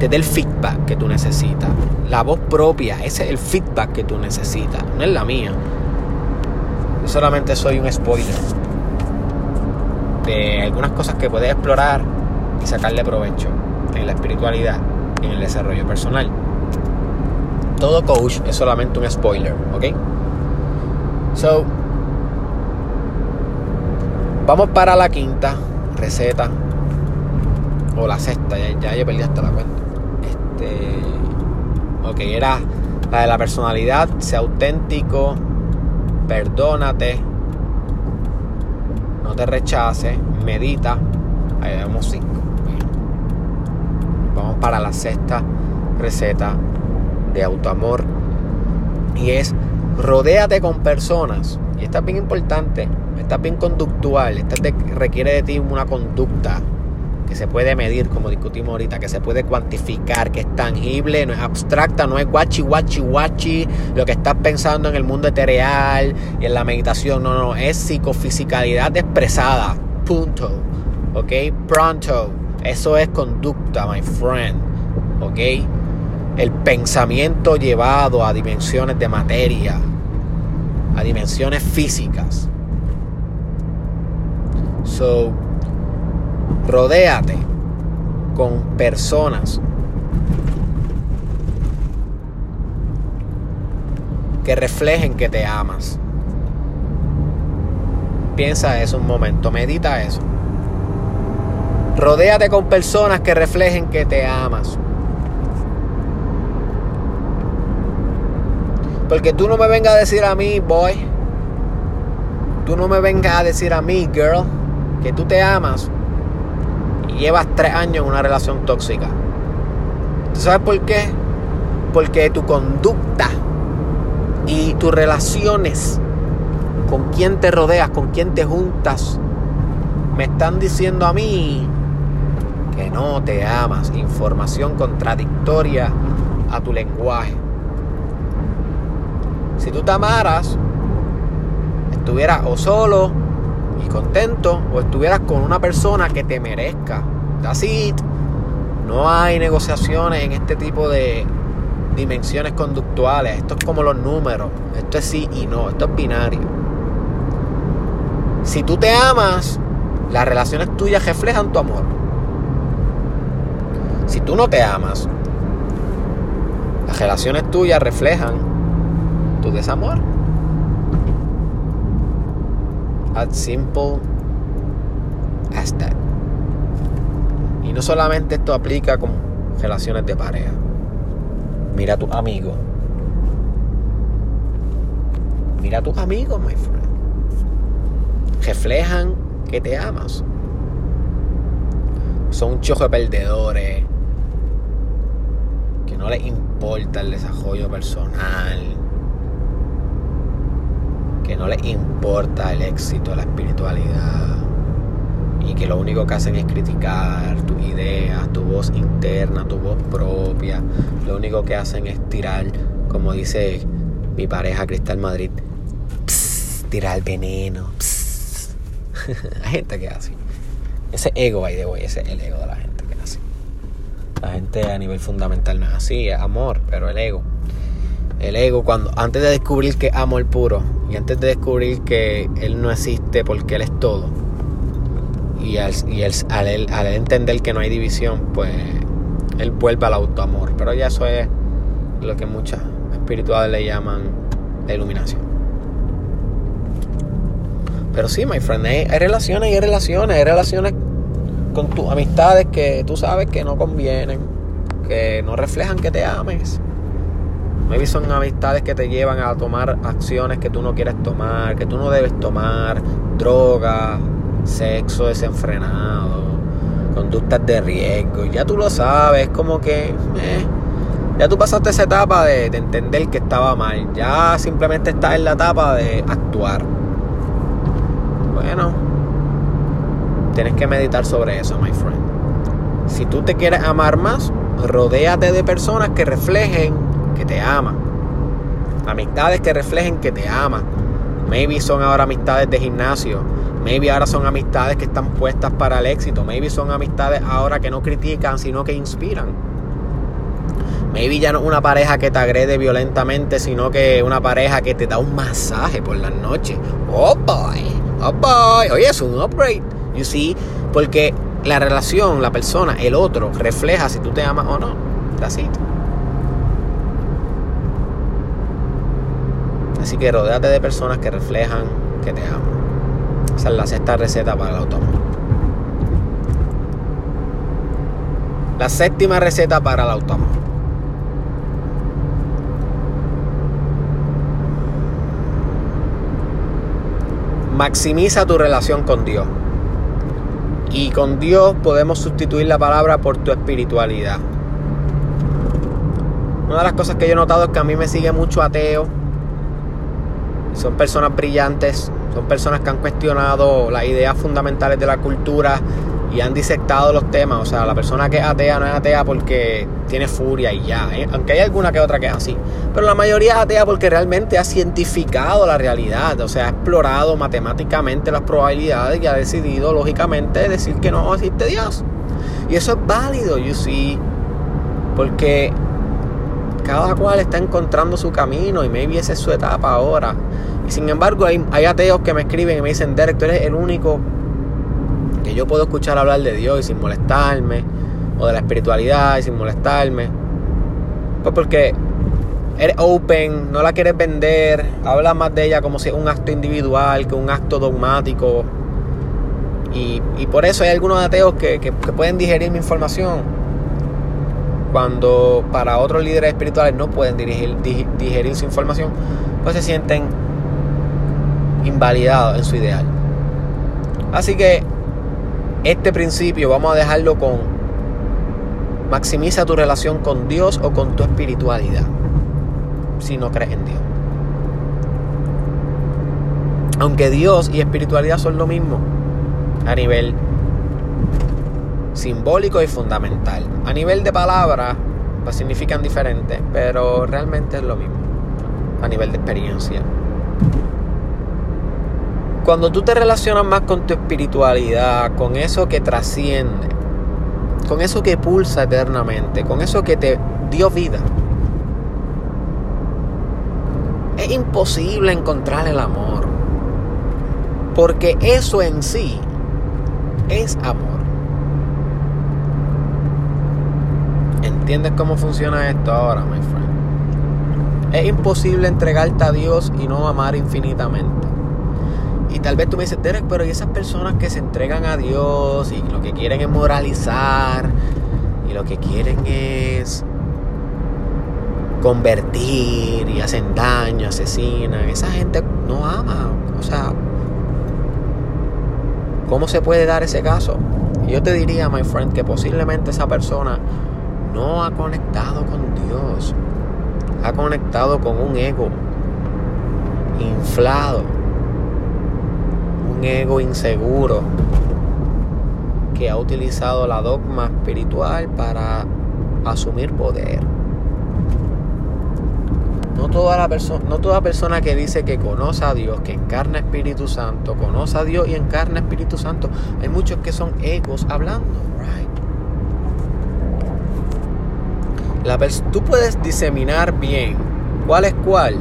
te dé el feedback que tú necesitas. La voz propia, ese es el feedback que tú necesitas, no es la mía. Solamente soy un spoiler de algunas cosas que puedes explorar y sacarle provecho en la espiritualidad en el desarrollo personal. Todo coach es solamente un spoiler, ¿ok? So, vamos para la quinta receta o la sexta, ya, ya yo perdí hasta la cuenta. Este, ok, era la de la personalidad, sea auténtico, perdónate, no te rechaces, medita. Ahí vemos cinco. Vamos para la sexta receta de autoamor. Y es rodéate con personas. Y esta es bien importante. Esta es bien conductual. Esta requiere de ti una conducta que se puede medir, como discutimos ahorita, que se puede cuantificar, que es tangible, no es abstracta, no es guachi, guachi, guachi, lo que estás pensando en el mundo etereal y en la meditación, no, no, es psicofisicalidad expresada, punto, ¿ok? Pronto, eso es conducta, my friend, ¿ok? El pensamiento llevado a dimensiones de materia, a dimensiones físicas. So, rodéate con personas que reflejen que te amas. Piensa eso un momento, medita eso. Rodéate con personas que reflejen que te amas. Porque tú no me vengas a decir a mí, boy. Tú no me vengas a decir a mí, girl, que tú te amas llevas tres años en una relación tóxica. ¿Tú sabes por qué? Porque tu conducta y tus relaciones, con quién te rodeas, con quién te juntas, me están diciendo a mí que no te amas. Información contradictoria a tu lenguaje. Si tú te amaras, estuvieras o solo y contento o estuvieras con una persona que te merezca. That's No hay negociaciones en este tipo de dimensiones conductuales. Esto es como los números. Esto es sí y no. Esto es binario. Si tú te amas, las relaciones tuyas reflejan tu amor. Si tú no te amas, las relaciones tuyas reflejan tu desamor. Simple as that. Y no solamente esto aplica con relaciones de pareja. Mira a tus amigos. Mira a tus amigos, my friend. Reflejan que te amas. Son un chojo de perdedores. Que no les importa el desarrollo personal, que no les importa el éxito, la espiritualidad y que lo único que hacen es criticar tus ideas, tu voz interna, tu voz propia. Lo único que hacen es tirar, como dice mi pareja Cristal Madrid, tirar veneno. Hay gente que hace. Ese ego, ahí de hoy, ese es el ego de la gente que hace. La gente a nivel fundamental no es así, es amor, pero el ego. El ego, cuando antes de descubrir que es amor puro y antes de descubrir que él no existe porque él es todo, y, al, y al, entender que no hay división, pues él vuelve al autoamor. Pero ya eso es lo que muchas espirituales le llaman la iluminación. Pero sí, my friend, hay, relaciones y hay relaciones. Hay relaciones con tus amistades que tú sabes que no convienen, que no reflejan que te ames. Maybe son amistades que te llevan a tomar acciones que tú no quieres tomar, que tú no debes tomar, drogas, sexo desenfrenado, conductas de riesgo, ya tú lo sabes, como que eh, ya tú pasaste esa etapa de, entender que estaba mal, ya simplemente estás en la etapa de actuar. Bueno, tienes que meditar sobre eso, my friend. Si tú te quieres amar más, rodéate de personas que reflejen que te aman. Amistades que reflejen que te aman. Maybe son ahora amistades de gimnasio Maybe ahora son amistades que están puestas para el éxito. Maybe son amistades ahora que no critican, sino que inspiran. Maybe ya no una pareja que te agrede violentamente, sino que una pareja que te da un masaje por las noches. Oh boy, oh boy. Oye, es un upgrade. You see, porque la relación, la persona, el otro, refleja si tú te amas o no. That's Así que rodéate de personas que reflejan que te aman. Esa es la sexta receta para el automóvil. La séptima receta para el automóvil. Maximiza tu relación con Dios. Y con Dios podemos sustituir la palabra por tu espiritualidad. Una de las cosas que yo he notado es que a mí me sigue mucho ateo. Son personas brillantes, son personas que han cuestionado las ideas fundamentales de la cultura y han disectado los temas. O sea, la persona que es atea no es atea porque tiene furia y ya. ¿eh? Aunque hay alguna que otra que es así. Pero la mayoría es atea porque realmente ha cientificado la realidad. O sea, ha explorado matemáticamente las probabilidades y ha decidido lógicamente decir que no existe Dios. Y eso es válido, you see. Porque cada cual está encontrando su camino y maybe esa es su etapa ahora. Y sin embargo hay, ateos que me escriben y me dicen, Derek, tú eres el único que yo puedo escuchar hablar de Dios y sin molestarme, o de la espiritualidad y sin molestarme. Pues porque eres open, no la quieres vender, hablas más de ella como si es un acto individual que un acto dogmático. Y, por eso hay algunos ateos que, que pueden digerir mi información cuando para otros líderes espirituales no pueden digerir su información, pues se sienten invalidados en su ideal. Así que este principio vamos a dejarlo con maximiza tu relación con Dios o con tu espiritualidad, si no crees en Dios. Aunque Dios y espiritualidad son lo mismo a nivel simbólico y fundamental. A nivel de palabras, pues significan diferente, pero realmente es lo mismo. A nivel de experiencia. Cuando tú te relacionas más con tu espiritualidad, con eso que trasciende, con eso que pulsa eternamente, con eso que te dio vida, es imposible encontrar el amor. Porque eso en sí es amor. ¿Entiendes cómo funciona esto ahora, my friend? Es imposible entregarte a Dios y no amar infinitamente. Y tal vez tú me dices, Derek, pero ¿y esas personas que se entregan a Dios y lo que quieren es moralizar y lo que quieren es convertir y hacen daño, asesinan? Esa gente no ama. O sea, ¿cómo se puede dar ese caso? Y yo te diría, my friend, que posiblemente esa persona no ha conectado con Dios. Ha conectado con un ego inflado. Un ego inseguro que ha utilizado la dogma espiritual para asumir poder. No toda, la persona, no toda persona que dice que conoce a Dios, que encarna Espíritu Santo, conoce a Dios y encarna Espíritu Santo. Hay muchos que son egos hablando. La tú puedes diseminar bien cuál es cuál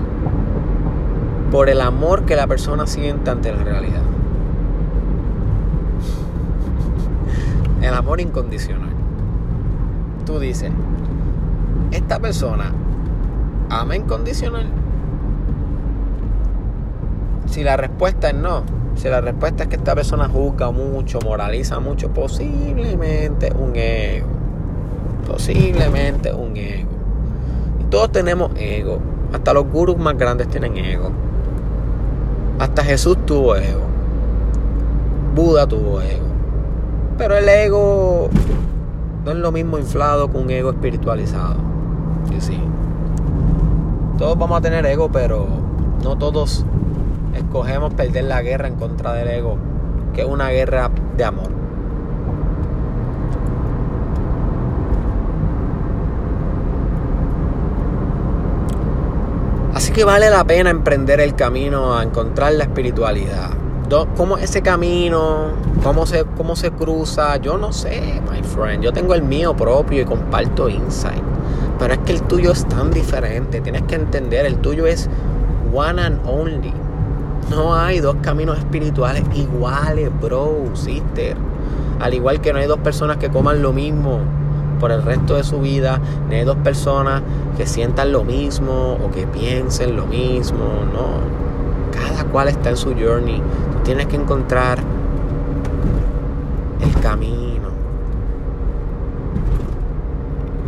por el amor que la persona siente ante la realidad. El amor incondicional. Tú dices, esta persona ama incondicional? Si la respuesta es no, si la respuesta es que esta persona juzga mucho, moraliza mucho, posiblemente un ego. Posiblemente un ego. Y todos tenemos ego. Hasta los gurus más grandes tienen ego. Hasta Jesús tuvo ego. Buda tuvo ego. Pero el ego no es lo mismo inflado que un ego espiritualizado. Sí. Todos vamos a tener ego, pero no todos escogemos perder la guerra en contra del ego, que es una guerra de amor. Así que vale la pena emprender el camino a encontrar la espiritualidad. ¿Cómo ese camino? ¿Cómo se, ¿Cómo se cruza? Yo no sé, my friend. Yo tengo el mío propio y comparto insight. Pero es que el tuyo es tan diferente. Tienes que entender, el tuyo es one and only. No hay dos caminos espirituales iguales, bro, sister. Al igual que no hay dos personas que coman lo mismo por el resto de su vida, ni hay dos personas que sientan lo mismo o que piensen lo mismo, no. Cada cual está en su journey. Tú tienes que encontrar el camino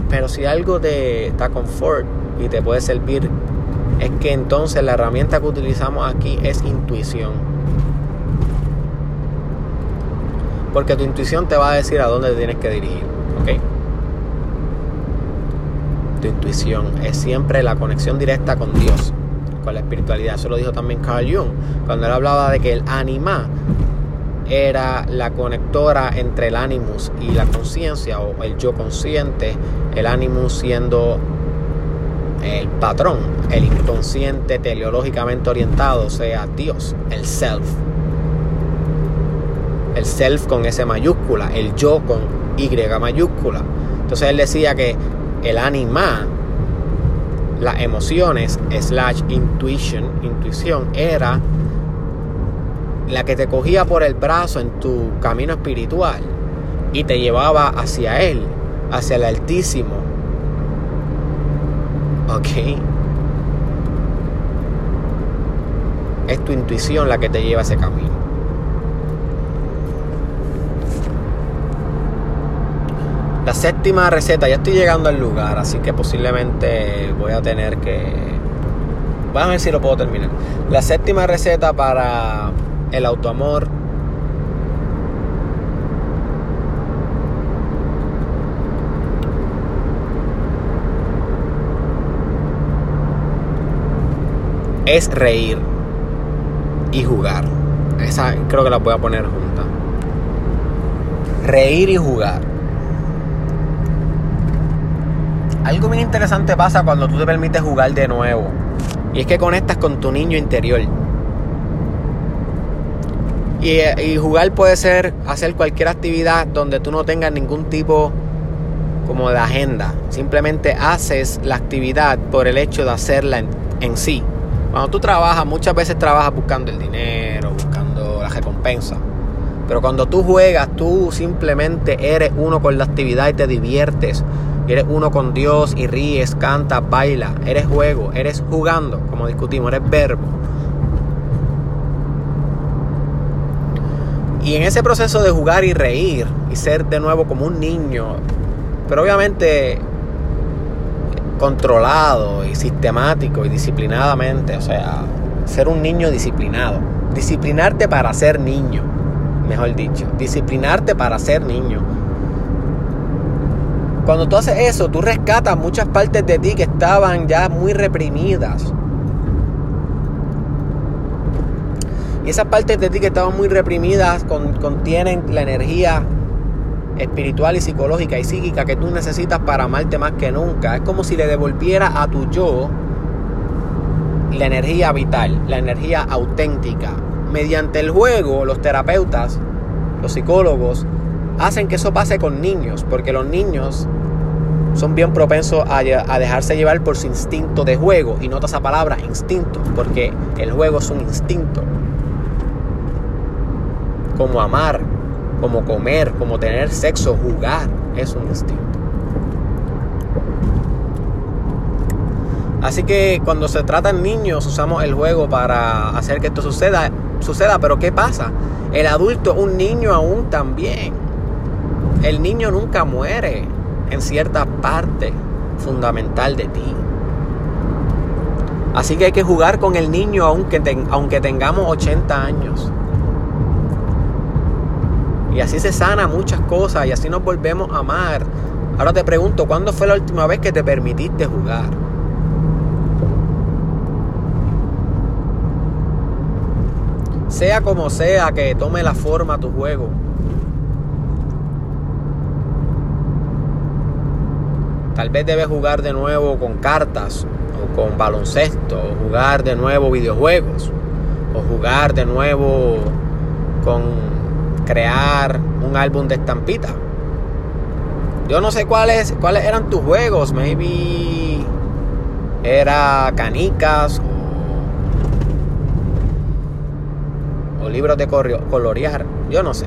Pero si algo te da confort y te puede servir, es que entonces la herramienta que utilizamos aquí es intuición. Porque tu intuición te va a decir a dónde te tienes que dirigir. ¿Ok? Tu intuición es siempre la conexión directa con Dios, con la espiritualidad. Eso lo dijo también Carl Jung, cuando él hablaba de que el anima era la conectora entre el animus y la conciencia o el yo consciente, el animus siendo el patrón, el inconsciente teleológicamente orientado, o sea, Dios, el self. El self con S mayúscula, el yo con Y mayúscula. Entonces él decía que el anima, las emociones, slash intuition, intuición, era la que te cogía por el brazo en tu camino espiritual y te llevaba hacia Él, hacia el Altísimo. ¿Ok? Es tu intuición la que te lleva a ese camino. La séptima receta, ya estoy llegando al lugar, así que posiblemente voy a tener que... Vamos a ver si lo puedo terminar. La séptima receta para el autoamor. Es reír y jugar. Esa creo que la voy a poner junta. Reír y jugar. Algo bien interesante pasa cuando tú te permites jugar de nuevo. Y es que conectas con tu niño interior. Y, jugar puede ser hacer cualquier actividad donde tú no tengas ningún tipo como de agenda. Simplemente haces la actividad por el hecho de hacerla en, sí. Cuando tú trabajas, muchas veces trabajas buscando el dinero, buscando la recompensa. Pero cuando tú juegas, tú simplemente eres uno con la actividad y te diviertes. Eres uno con Dios y ríes, cantas, bailas. Eres juego, eres jugando, como discutimos, eres verbo. Y en ese proceso de jugar y reír y ser de nuevo como un niño, pero obviamente controlado y sistemático y disciplinadamente, o sea, ser un niño disciplinado. Disciplinarte para ser niño, mejor dicho. Disciplinarte para ser niño. Cuando tú haces eso, tú rescatas muchas partes de ti que estaban ya muy reprimidas. Y esas partes de ti que estaban muy reprimidas contienen la energía espiritual y psicológica y psíquica que tú necesitas para amarte más que nunca. Es como si le devolviera a tu yo la energía vital, la energía auténtica. Mediante el juego, los terapeutas, los psicólogos, hacen que eso pase con niños, porque los niños son bien propensos a, dejarse llevar por su instinto de juego. Y nota esa palabra, instinto, porque el juego es un instinto. Como amar, como comer, como tener sexo, jugar, es un instinto. Así que cuando se tratan niños usamos el juego para hacer que esto suceda, suceda, pero ¿qué pasa? El adulto, un niño aún también. El niño nunca muere en cierta parte fundamental de ti. Así que hay que jugar con el niño aunque, aunque tengamos 80 años. Y así se sana muchas cosas y así nos volvemos a amar. Ahora te pregunto, ¿cuándo fue la última vez que te permitiste jugar? Sea como sea que tome la forma tu juego. Tal vez debes jugar de nuevo con cartas o con baloncesto, o jugar de nuevo videojuegos, o jugar de nuevo con crear un álbum de estampita. Yo no sé cuáles, cuáles eran tus juegos. Maybe era canicas o, o libros de colorear. Yo no sé.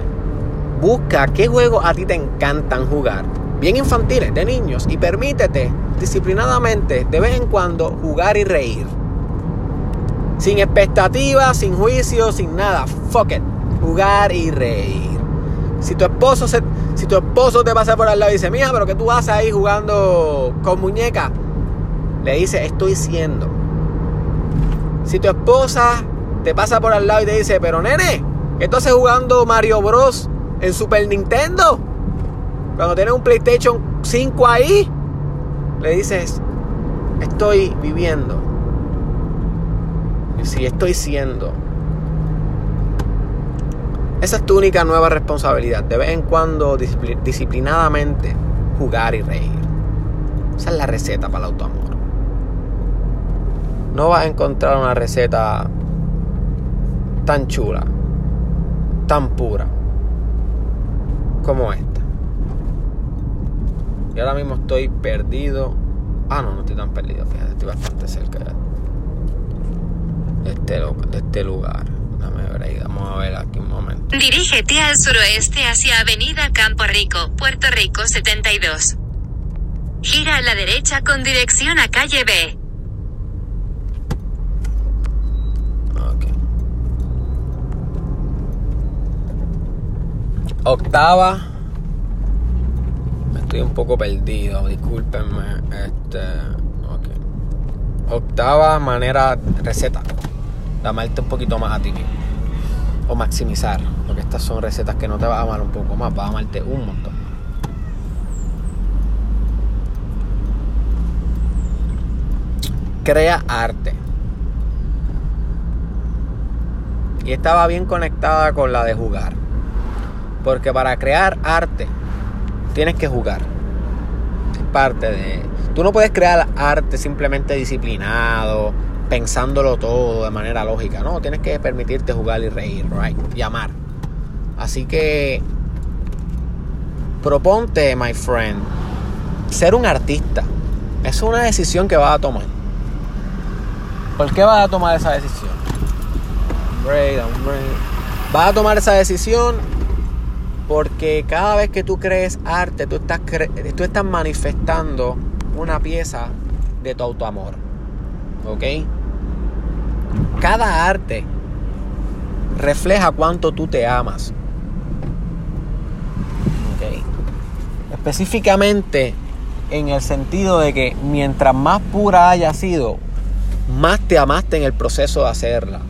Busca qué juegos a ti te encantan jugar. Bien infantiles, de niños. Y permítete disciplinadamente de vez en cuando jugar y reír. Sin expectativas, sin juicio, sin nada. Fuck it jugar y reír. Si tu esposo se, si tu esposo te pasa por al lado y dice, mija, pero que tú vas ahí jugando con muñeca, le dice, estoy siendo. Si tu esposa te pasa por al lado y te dice, pero nene, que tú haces jugando Mario Bros en Super Nintendo, cuando tienes un PlayStation 5 ahí, le dices, estoy viviendo. Y si estoy siendo. Esa es tu única nueva responsabilidad. De vez en cuando, disciplinadamente, jugar y reír. Esa es la receta para el autoamor. No vas a encontrar una receta tan chula, tan pura, como esta. Y ahora mismo estoy perdido. Ah, no, no estoy tan perdido, fíjate, estoy bastante cerca de este, de este lugar. Dame ver ahí, vamos a ver aquí un momento. Dirígete al suroeste hacia Avenida Campo Rico, Puerto Rico 72. Gira a la derecha con dirección a calle B. Ok. Octava. Estoy un poco perdido, discúlpenme. Este. Ok. Octava manera receta amarte un poquito más a ti mismo. O maximizar. Porque estas son recetas que no te vas a amar un poco más, vas a amarte un montón Crea arte. Y estaba bien conectada con la de jugar. Porque para crear arte tienes que jugar. Es parte de... Tú no puedes crear arte simplemente disciplinado, pensándolo todo de manera lógica, ¿no? Tienes que permitirte jugar y reír, right? Y. Así que proponte, my friend, ser un artista. Es una decisión que vas a tomar. ¿Por qué vas a tomar esa decisión? Vas a tomar esa decisión porque cada vez que tú crees arte, tú estás, tú estás manifestando una pieza de tu autoamor. ¿Ok? Cada arte refleja cuánto tú te amas. Específicamente en el sentido de que mientras más pura haya sido, más te amaste en el proceso de hacerla.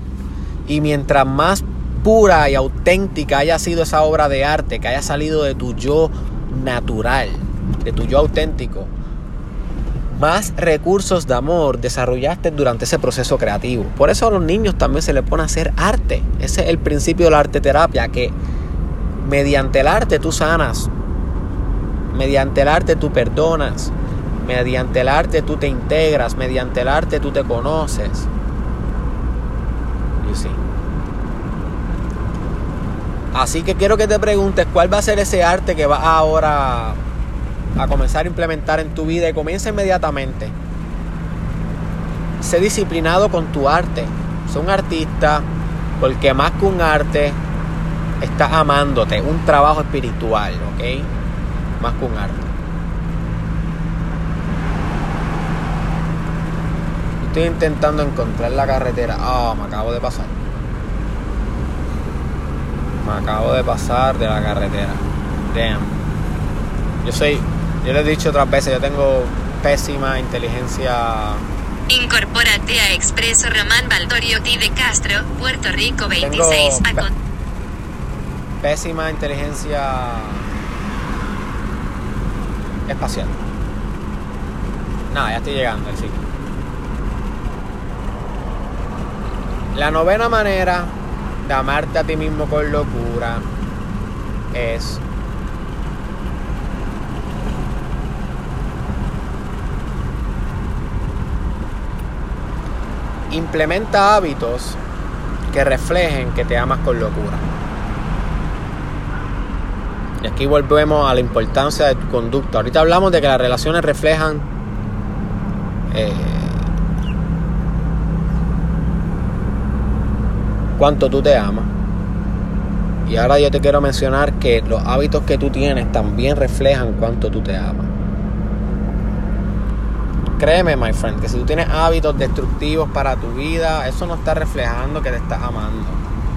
Y mientras más pura y auténtica haya sido esa obra de arte, que haya salido de tu yo natural, de tu yo auténtico, más recursos de amor desarrollaste durante ese proceso creativo. Por eso a los niños también se les pone a hacer arte. Ese es el principio de la arte terapia, que mediante el arte tú sanas, mediante el arte tú perdonas, mediante el arte tú te integras, mediante el arte tú te conoces. You see. Así que quiero que te preguntes cuál va a ser ese arte que vas ahora a comenzar a implementar en tu vida y comienza inmediatamente. Sé disciplinado con tu arte. Sé un artista porque más que un arte, estás amándote. Un trabajo espiritual, ¿ok? Más que un arte. Estoy intentando encontrar la carretera. Ah, me acabo de pasar. Me acabo de pasar de la carretera. Damn. Yo soy yo les he dicho otras veces, yo tengo pésima inteligencia. Incorpórate a Expreso Román Valdorio T de Castro, Puerto Rico 26. Tengo pésima inteligencia espacial. Nada, ya estoy llegando al sitio. La novena manera de amarte a ti mismo con locura es implementa hábitos que reflejen que te amas con locura. Y aquí volvemos a la importancia de tu conducta. Ahorita hablamos de que las relaciones reflejan eh, cuánto tú te amas. Y ahora yo te quiero mencionar que los hábitos que tú tienes también reflejan cuánto tú te amas. Créeme, my friend, que si tú tienes hábitos destructivos para tu vida, eso no está reflejando que te estás amando.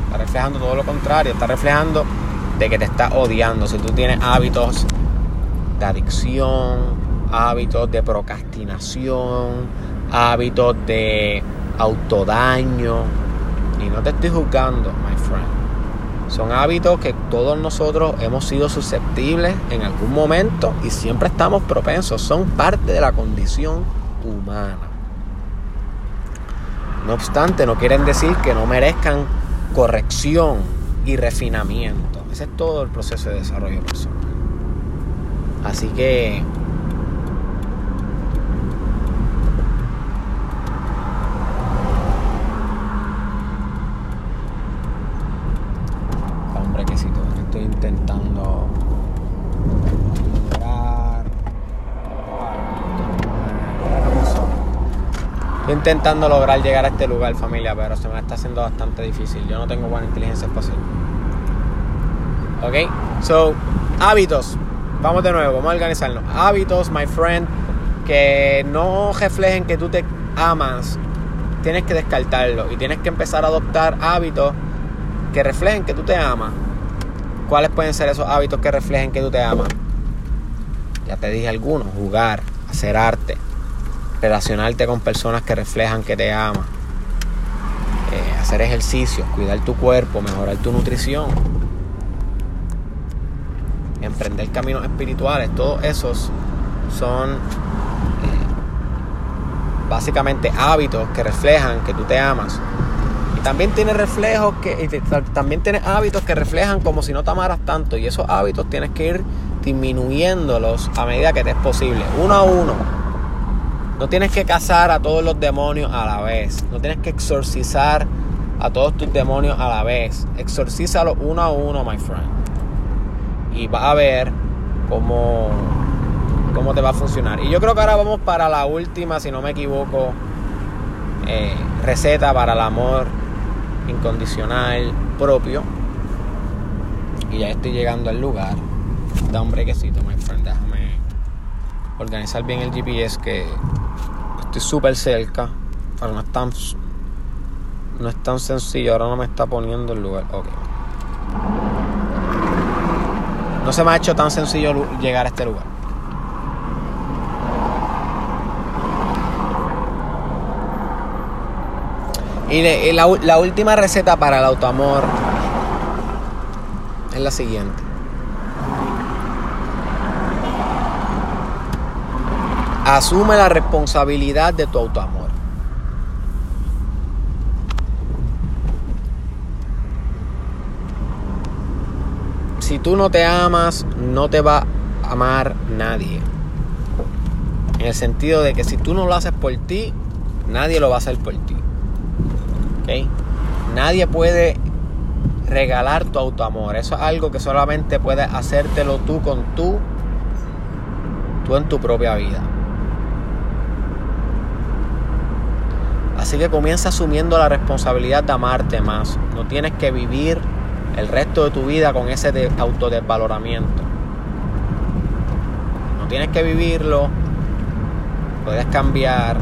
Está reflejando todo lo contrario, está reflejando de que te estás odiando. Si tú tienes hábitos de adicción, hábitos de procrastinación, hábitos de autodaño, y no te estoy juzgando, my friend. Son hábitos que todos nosotros hemos sido susceptibles en algún momento y siempre estamos propensos. Son parte de la condición humana. No obstante, no quieren decir que no merezcan corrección y refinamiento. Ese es todo el proceso de desarrollo personal. Así que hombre que si todo estoy intentando Estoy intentando lograr llegar a este lugar, familia, pero se me está haciendo bastante difícil. Yo no tengo buena inteligencia espacial. Ok, so, hábitos. Vamos de nuevo, vamos a organizarnos. Hábitos, my friend, que no reflejen que tú te amas. Tienes que descartarlo y tienes que empezar a adoptar hábitos que reflejen que tú te amas. ¿Cuáles pueden ser esos hábitos que reflejen que tú te amas? Ya te dije algunos, jugar, hacer arte, relacionarte con personas que reflejan que te aman, eh, hacer ejercicio, cuidar tu cuerpo, mejorar tu nutrición, emprender caminos espirituales, todos esos son eh, básicamente hábitos que reflejan que tú te amas. Y también tienes reflejos que también tienes hábitos que reflejan como si no te amaras tanto y esos hábitos tienes que ir disminuyéndolos a medida que te es posible, uno a uno no tienes que cazar a todos los demonios a la vez. No tienes que exorcizar a todos tus demonios a la vez. Exorcízalos uno a uno, my friend. Y vas a ver cómo, cómo te va a funcionar. Y yo creo que ahora vamos para la última, si no me equivoco, eh, receta para el amor incondicional propio. Y ya estoy llegando al lugar. Da un brequecito, my friend. Organizar bien el GPS que estoy súper cerca, pero no es tan no es tan sencillo, ahora no me está poniendo el lugar. Ok. No se me ha hecho tan sencillo llegar a este lugar. Y, la, la última receta para el autoamor es la siguiente. Asume la responsabilidad de tu autoamor. Si tú no te amas, no te va a amar nadie. En el sentido de que si tú no lo haces por ti, nadie lo va a hacer por ti. ¿Ok? Nadie puede regalar tu autoamor. Eso es algo que solamente puedes hacértelo tú con tú, tú en tu propia vida. Así que comienza asumiendo la responsabilidad de amarte más. No tienes que vivir el resto de tu vida con ese de autodesvaloramiento. No tienes que vivirlo. Puedes cambiar.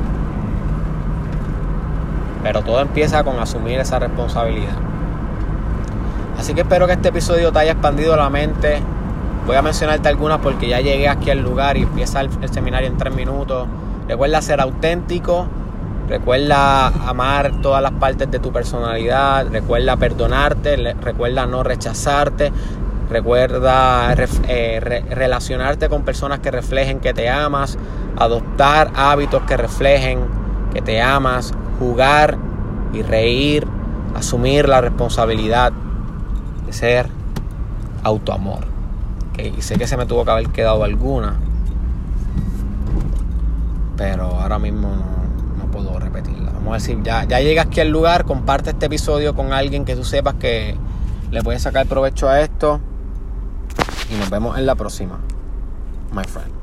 Pero todo empieza con asumir esa responsabilidad. Así que espero que este episodio te haya expandido la mente. Voy a mencionarte algunas porque ya llegué aquí al lugar y empieza el, el seminario en tres minutos. Recuerda ser auténtico. Recuerda amar todas las partes de tu personalidad. Recuerda perdonarte. Recuerda no rechazarte. Recuerda eh, re, relacionarte con personas que reflejen que te amas. Adoptar hábitos que reflejen que te amas. Jugar y reír. Asumir la responsabilidad de ser autoamor. Y sé que se me tuvo que haber quedado alguna. Pero ahora mismo no puedo repetirla. Vamos a decir, ya, ya llegas aquí al lugar, comparte este episodio con alguien que tú sepas que le puede sacar provecho a esto. Y nos vemos en la próxima, my friend.